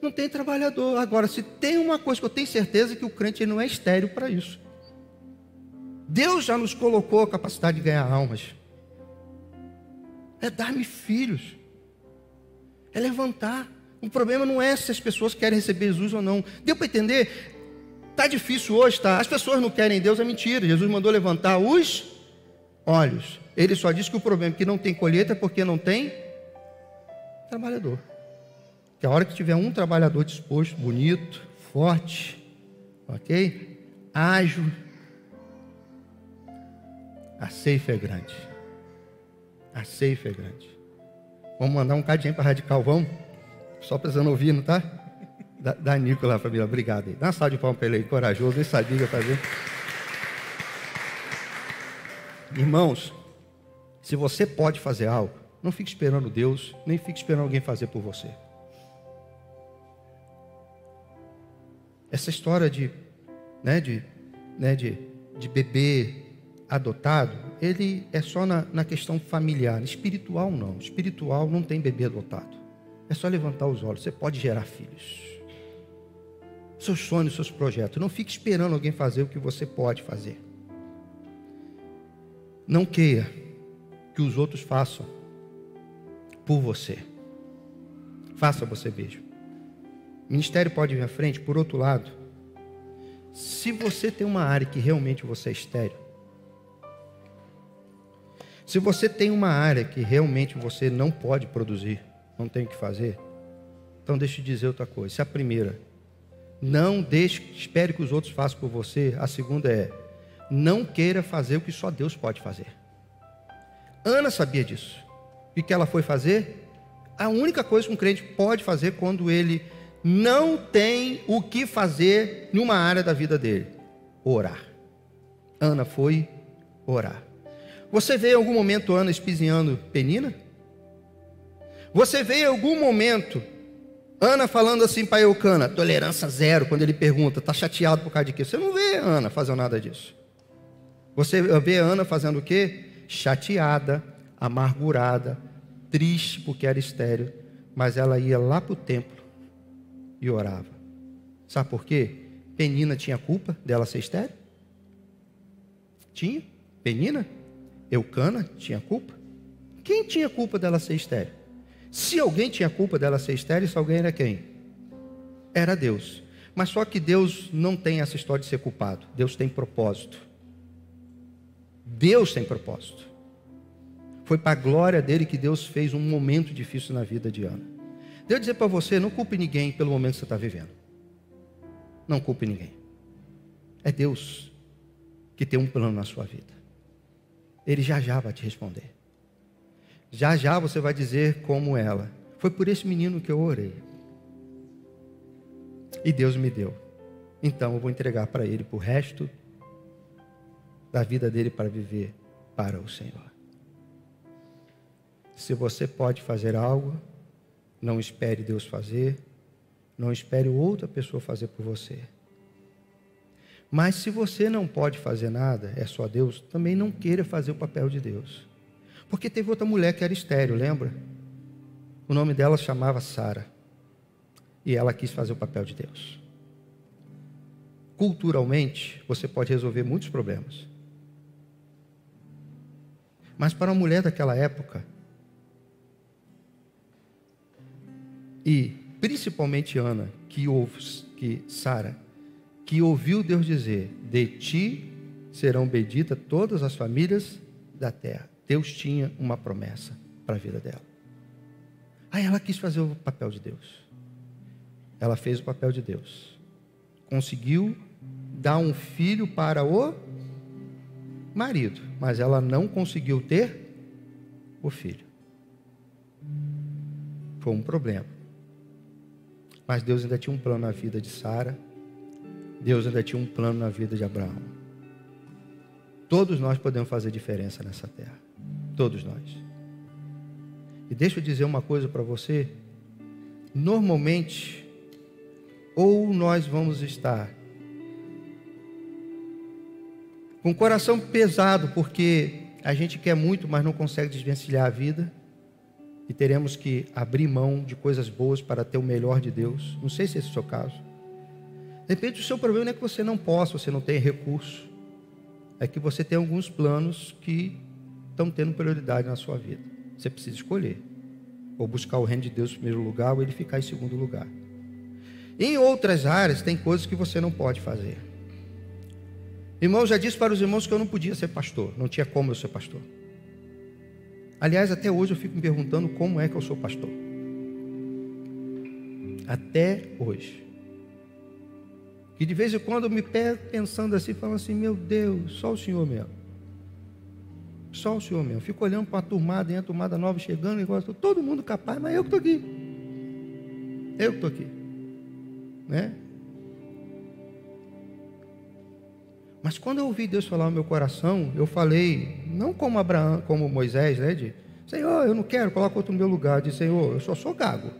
Não tem trabalhador. Agora, se tem uma coisa que eu tenho certeza que o crente não é estéreo para isso. Deus já nos colocou a capacidade de ganhar almas. É dar-me filhos. É levantar. O problema não é se as pessoas querem receber Jesus ou não. Deu para entender? Está difícil hoje, tá? As pessoas não querem Deus, é mentira. Jesus mandou levantar os olhos. Ele só disse que o problema é que não tem colheita porque não tem trabalhador. Que a hora que tiver um trabalhador disposto, bonito, forte, ok? Ágil, a ceifa é grande. A ceifa é grande. Vamos mandar um cadinho para radical, vamos? Só precisando ouvir, não tá? Da, da Nicola, família, obrigado aí. Dá uma salva de palmas para ele aí, corajoso, nem sabia fazer. Irmãos, se você pode fazer algo, não fique esperando Deus, nem fique esperando alguém fazer por você. Essa história de, né, de, né, de, de bebê adotado, ele é só na, na questão familiar, espiritual não. Espiritual não tem bebê adotado. É só levantar os olhos, você pode gerar filhos seus sonhos, seus projetos. Não fique esperando alguém fazer o que você pode fazer. Não queira que os outros façam por você. Faça você veja. O ministério pode vir à frente, por outro lado, se você tem uma área que realmente você é estéreo, se você tem uma área que realmente você não pode produzir, não tem o que fazer, então deixa eu dizer outra coisa. Se a primeira não deixe, espere que os outros façam por você. A segunda é: não queira fazer o que só Deus pode fazer. Ana sabia disso. E que ela foi fazer? A única coisa que um crente pode fazer quando ele não tem o que fazer em uma área da vida dele: orar. Ana foi orar. Você vê em algum momento Ana espizinhando Penina? Você vê em algum momento Ana falando assim para Eucana, tolerância zero, quando ele pergunta, está chateado por causa de quê? Você não vê Ana fazendo nada disso. Você vê Ana fazendo o quê? Chateada, amargurada, triste porque era estéreo, mas ela ia lá para o templo e orava. Sabe por quê? Penina tinha culpa dela ser estéreo? Tinha. Penina? Eucana tinha culpa? Quem tinha culpa dela ser estéreo? Se alguém tinha culpa dela ser estéril, esse alguém era quem? Era Deus. Mas só que Deus não tem essa história de ser culpado. Deus tem propósito. Deus tem propósito. Foi para a glória dele que Deus fez um momento difícil na vida de Ana. Deus dizer para você: não culpe ninguém pelo momento que você está vivendo. Não culpe ninguém. É Deus que tem um plano na sua vida. Ele já já vai te responder. Já já você vai dizer como ela. Foi por esse menino que eu orei. E Deus me deu. Então eu vou entregar para ele o resto da vida dele para viver para o Senhor. Se você pode fazer algo, não espere Deus fazer, não espere outra pessoa fazer por você. Mas se você não pode fazer nada, é só Deus, também não queira fazer o papel de Deus. Porque teve outra mulher que era estéreo, lembra? O nome dela chamava Sara. E ela quis fazer o papel de Deus. Culturalmente, você pode resolver muitos problemas. Mas para uma mulher daquela época, e principalmente Ana, que ouve, que Sara, que ouviu Deus dizer: De ti serão benditas todas as famílias da terra. Deus tinha uma promessa para a vida dela. Aí ela quis fazer o papel de Deus. Ela fez o papel de Deus. Conseguiu dar um filho para o marido, mas ela não conseguiu ter o filho. Foi um problema. Mas Deus ainda tinha um plano na vida de Sara. Deus ainda tinha um plano na vida de Abraão. Todos nós podemos fazer diferença nessa terra. Todos nós. E deixa eu dizer uma coisa para você. Normalmente, ou nós vamos estar com o coração pesado, porque a gente quer muito, mas não consegue desvencilhar a vida, e teremos que abrir mão de coisas boas para ter o melhor de Deus. Não sei se esse é o seu caso. De repente, o seu problema não é que você não possa, você não tem recurso, é que você tem alguns planos que estão tendo prioridade na sua vida. Você precisa escolher. Ou buscar o reino de Deus em primeiro lugar, ou ele ficar em segundo lugar. Em outras áreas, tem coisas que você não pode fazer. Irmão, já disse para os irmãos que eu não podia ser pastor, não tinha como eu ser pastor. Aliás, até hoje eu fico me perguntando como é que eu sou pastor. Até hoje. Que de vez em quando eu me pego pensando assim, falando assim, meu Deus, só o Senhor mesmo. Só o Senhor mesmo. Fico olhando para a turmada, e a turmada nova chegando, e gosto, todo mundo capaz, mas eu que estou aqui. Eu que estou aqui. Né? Mas quando eu ouvi Deus falar no meu coração, eu falei, não como Abraão, como Moisés, né? De, Senhor, eu não quero, coloca outro no meu lugar. De Senhor, eu só sou gago.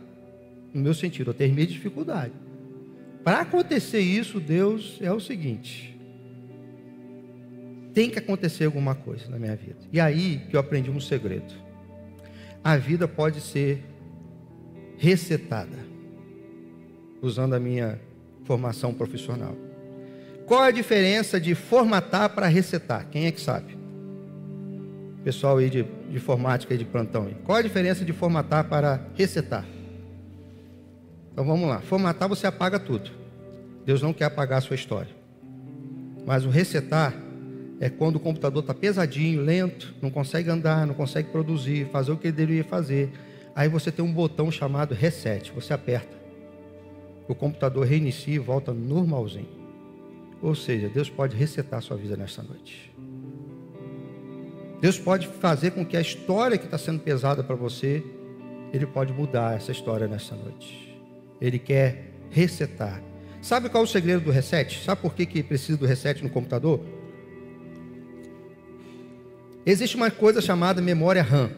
No meu sentido, eu tenho dificuldade. Para acontecer isso, Deus é o seguinte: tem que acontecer alguma coisa na minha vida. E aí que eu aprendi um segredo. A vida pode ser resetada, usando a minha formação profissional. Qual a diferença de formatar para resetar? Quem é que sabe? Pessoal aí de, de informática e de plantão. Qual a diferença de formatar para resetar? Então vamos lá. Formatar você apaga tudo. Deus não quer apagar a sua história. Mas o resetar é quando o computador está pesadinho, lento, não consegue andar, não consegue produzir, fazer o que ele deveria fazer. Aí você tem um botão chamado reset. Você aperta. O computador reinicia e volta normalzinho. Ou seja, Deus pode resetar a sua vida nesta noite. Deus pode fazer com que a história que está sendo pesada para você, Ele pode mudar essa história nesta noite. Ele quer resetar. Sabe qual é o segredo do reset? Sabe por que, que precisa do reset no computador? Existe uma coisa chamada memória RAM,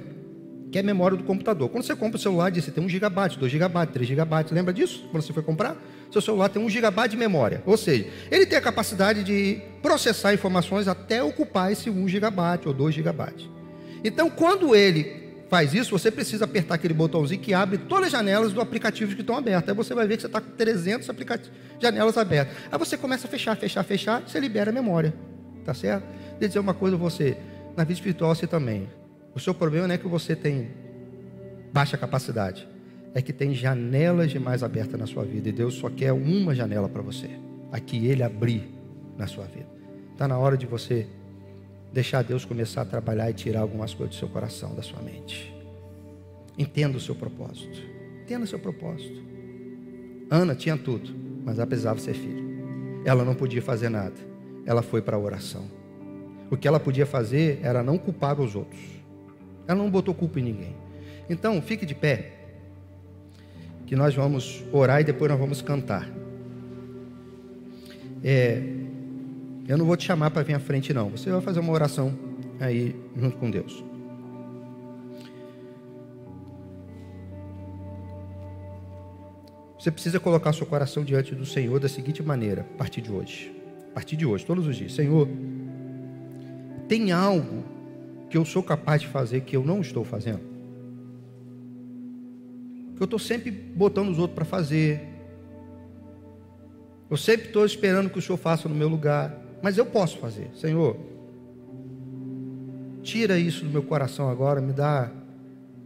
que é memória do computador. Quando você compra o celular, diz que tem 1 GB, 2 GB, 3 GB. Lembra disso? Quando você foi comprar? seu celular tem 1 GB de memória. Ou seja, ele tem a capacidade de processar informações até ocupar esse 1 GB ou 2 GB. Então, quando ele faz isso, você precisa apertar aquele botãozinho que abre todas as janelas do aplicativo que estão abertas. Aí você vai ver que você está com 300 janelas abertas. Aí você começa a fechar, fechar, fechar, você libera a memória. Tá certo? Deixa dizer uma coisa a você. Na vida espiritual você também. O seu problema não é que você tem baixa capacidade é que tem janelas demais abertas na sua vida e Deus só quer uma janela para você, a que Ele abrir na sua vida. Está na hora de você deixar Deus começar a trabalhar e tirar algumas coisas do seu coração, da sua mente. Entenda o seu propósito. Entenda o seu propósito. Ana tinha tudo, mas ela precisava ser filho. Ela não podia fazer nada. Ela foi para a oração. O que ela podia fazer era não culpar os outros. Ela não botou culpa em ninguém. Então, fique de pé que nós vamos orar e depois nós vamos cantar. É, eu não vou te chamar para vir à frente, não. Você vai fazer uma oração aí junto com Deus. Você precisa colocar seu coração diante do Senhor da seguinte maneira, a partir de hoje. A partir de hoje, todos os dias. Senhor, tem algo que eu sou capaz de fazer que eu não estou fazendo? que eu estou sempre botando os outros para fazer. Eu sempre estou esperando que o Senhor faça no meu lugar. Mas eu posso fazer. Senhor, tira isso do meu coração agora, me dá,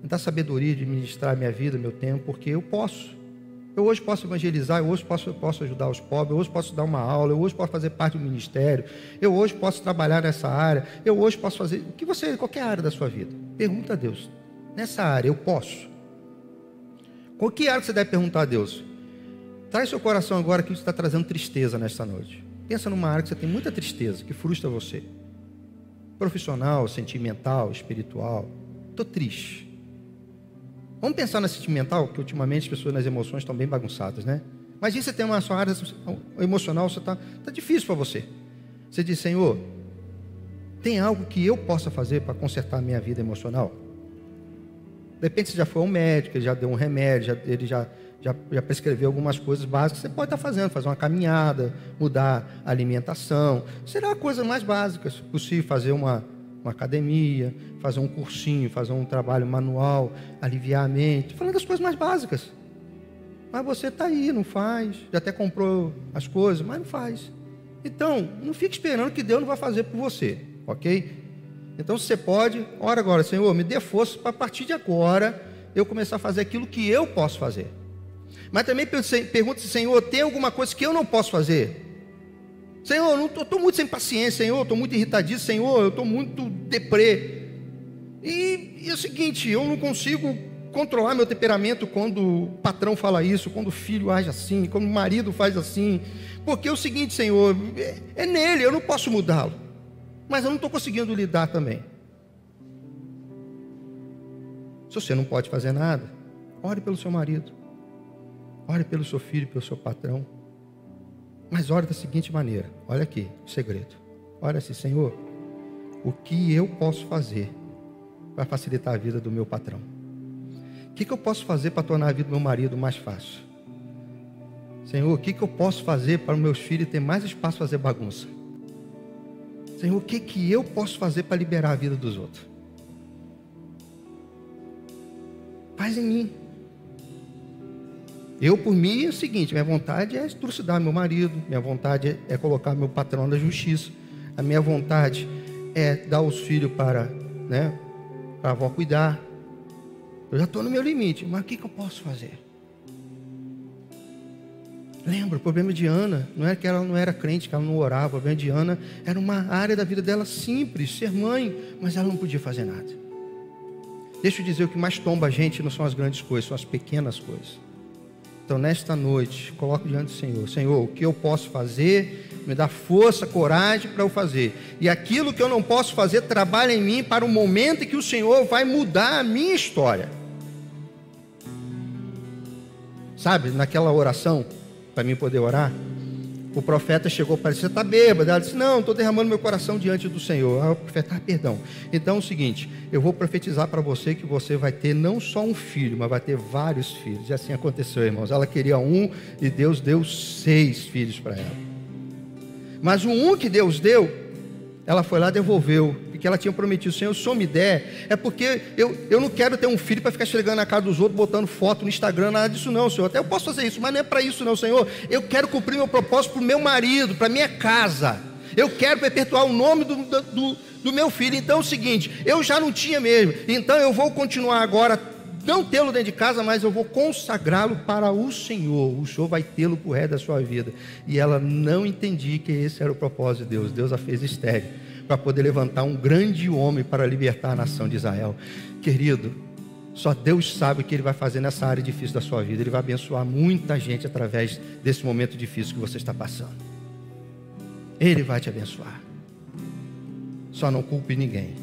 me dá sabedoria de ministrar minha vida, meu tempo, porque eu posso. Eu hoje posso evangelizar, eu hoje posso, posso ajudar os pobres, eu hoje posso dar uma aula, eu hoje posso fazer parte do ministério, eu hoje posso trabalhar nessa área, eu hoje posso fazer o que você, qualquer área da sua vida. Pergunta a Deus, nessa área eu posso? Qual que área que você deve perguntar a Deus? Traz seu coração agora que está trazendo tristeza nesta noite. Pensa numa área que você tem muita tristeza, que frustra você. Profissional, sentimental, espiritual. Estou triste. Vamos pensar na sentimental, que ultimamente as pessoas nas emoções estão bem bagunçadas, né? Mas se você tem uma sua área emocional, você está tá difícil para você. Você diz, Senhor, tem algo que eu possa fazer para consertar a minha vida emocional? De repente você já foi ao médico, ele já deu um remédio, ele já, já, já algumas coisas básicas. Você pode estar fazendo, fazer uma caminhada, mudar a alimentação. Será a coisa mais básica possível, fazer uma, uma academia, fazer um cursinho, fazer um trabalho manual, aliviar a mente, falando das coisas mais básicas. Mas você está aí, não faz, já até comprou as coisas, mas não faz. Então, não fique esperando que Deus não vai fazer por você, ok? Então, se você pode, ora agora, Senhor, me dê força para a partir de agora eu começar a fazer aquilo que eu posso fazer. Mas também pergunta se, Senhor, tem alguma coisa que eu não posso fazer? Senhor, eu estou muito sem paciência, Senhor, estou muito irritadíssimo, Senhor, eu estou muito deprê. E, e é o seguinte, eu não consigo controlar meu temperamento quando o patrão fala isso, quando o filho age assim, quando o marido faz assim. Porque é o seguinte, Senhor, é, é nele, eu não posso mudá-lo. Mas eu não estou conseguindo lidar também. Se você não pode fazer nada, ore pelo seu marido. Ore pelo seu filho, pelo seu patrão. Mas ore da seguinte maneira: olha aqui, o segredo. Olha assim, Senhor, o que eu posso fazer para facilitar a vida do meu patrão? O que, que eu posso fazer para tornar a vida do meu marido mais fácil? Senhor, o que, que eu posso fazer para os meus filhos ter mais espaço para fazer bagunça? Senhor, o que, que eu posso fazer para liberar a vida dos outros? Faz em mim. Eu, por mim, é o seguinte: minha vontade é trucidar meu marido, minha vontade é colocar meu patrão na justiça, a minha vontade é dar os filhos para, né, a avó cuidar. Eu já estou no meu limite, mas o que, que eu posso fazer? Lembra, o problema de Ana não era que ela não era crente, que ela não orava. O problema de Ana era uma área da vida dela simples, ser mãe, mas ela não podia fazer nada. Deixa eu dizer, o que mais tomba a gente não são as grandes coisas, são as pequenas coisas. Então, nesta noite, coloque diante do Senhor: Senhor, o que eu posso fazer? Me dá força, coragem para eu fazer. E aquilo que eu não posso fazer, trabalha em mim para o momento em que o Senhor vai mudar a minha história. Sabe, naquela oração, para mim poder orar, o profeta chegou para ele, você está bêbado? Ela disse, não, estou derramando meu coração diante do Senhor. Aí o profeta, ah, perdão. Então é o seguinte, eu vou profetizar para você que você vai ter não só um filho, mas vai ter vários filhos. E assim aconteceu, irmãos. Ela queria um e Deus deu seis filhos para ela. Mas o um que Deus deu, ela foi lá devolveu que ela tinha prometido, Senhor, se o Senhor me der, é porque eu, eu não quero ter um filho para ficar chegando na casa dos outros, botando foto no Instagram, nada disso não, Senhor. Até eu posso fazer isso, mas não é para isso não, Senhor. Eu quero cumprir meu propósito para o meu marido, para minha casa. Eu quero perpetuar o nome do, do, do meu filho. Então é o seguinte, eu já não tinha mesmo, então eu vou continuar agora não tê-lo dentro de casa, mas eu vou consagrá-lo para o Senhor. O Senhor vai tê-lo por resto da sua vida. E ela não entendia que esse era o propósito de Deus. Deus a fez estéreo para poder levantar um grande homem para libertar a nação de Israel. Querido, só Deus sabe o que Ele vai fazer nessa área difícil da sua vida. Ele vai abençoar muita gente através desse momento difícil que você está passando. Ele vai te abençoar. Só não culpe ninguém.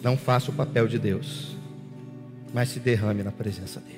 Não faça o papel de Deus, mas se derrame na presença dEle.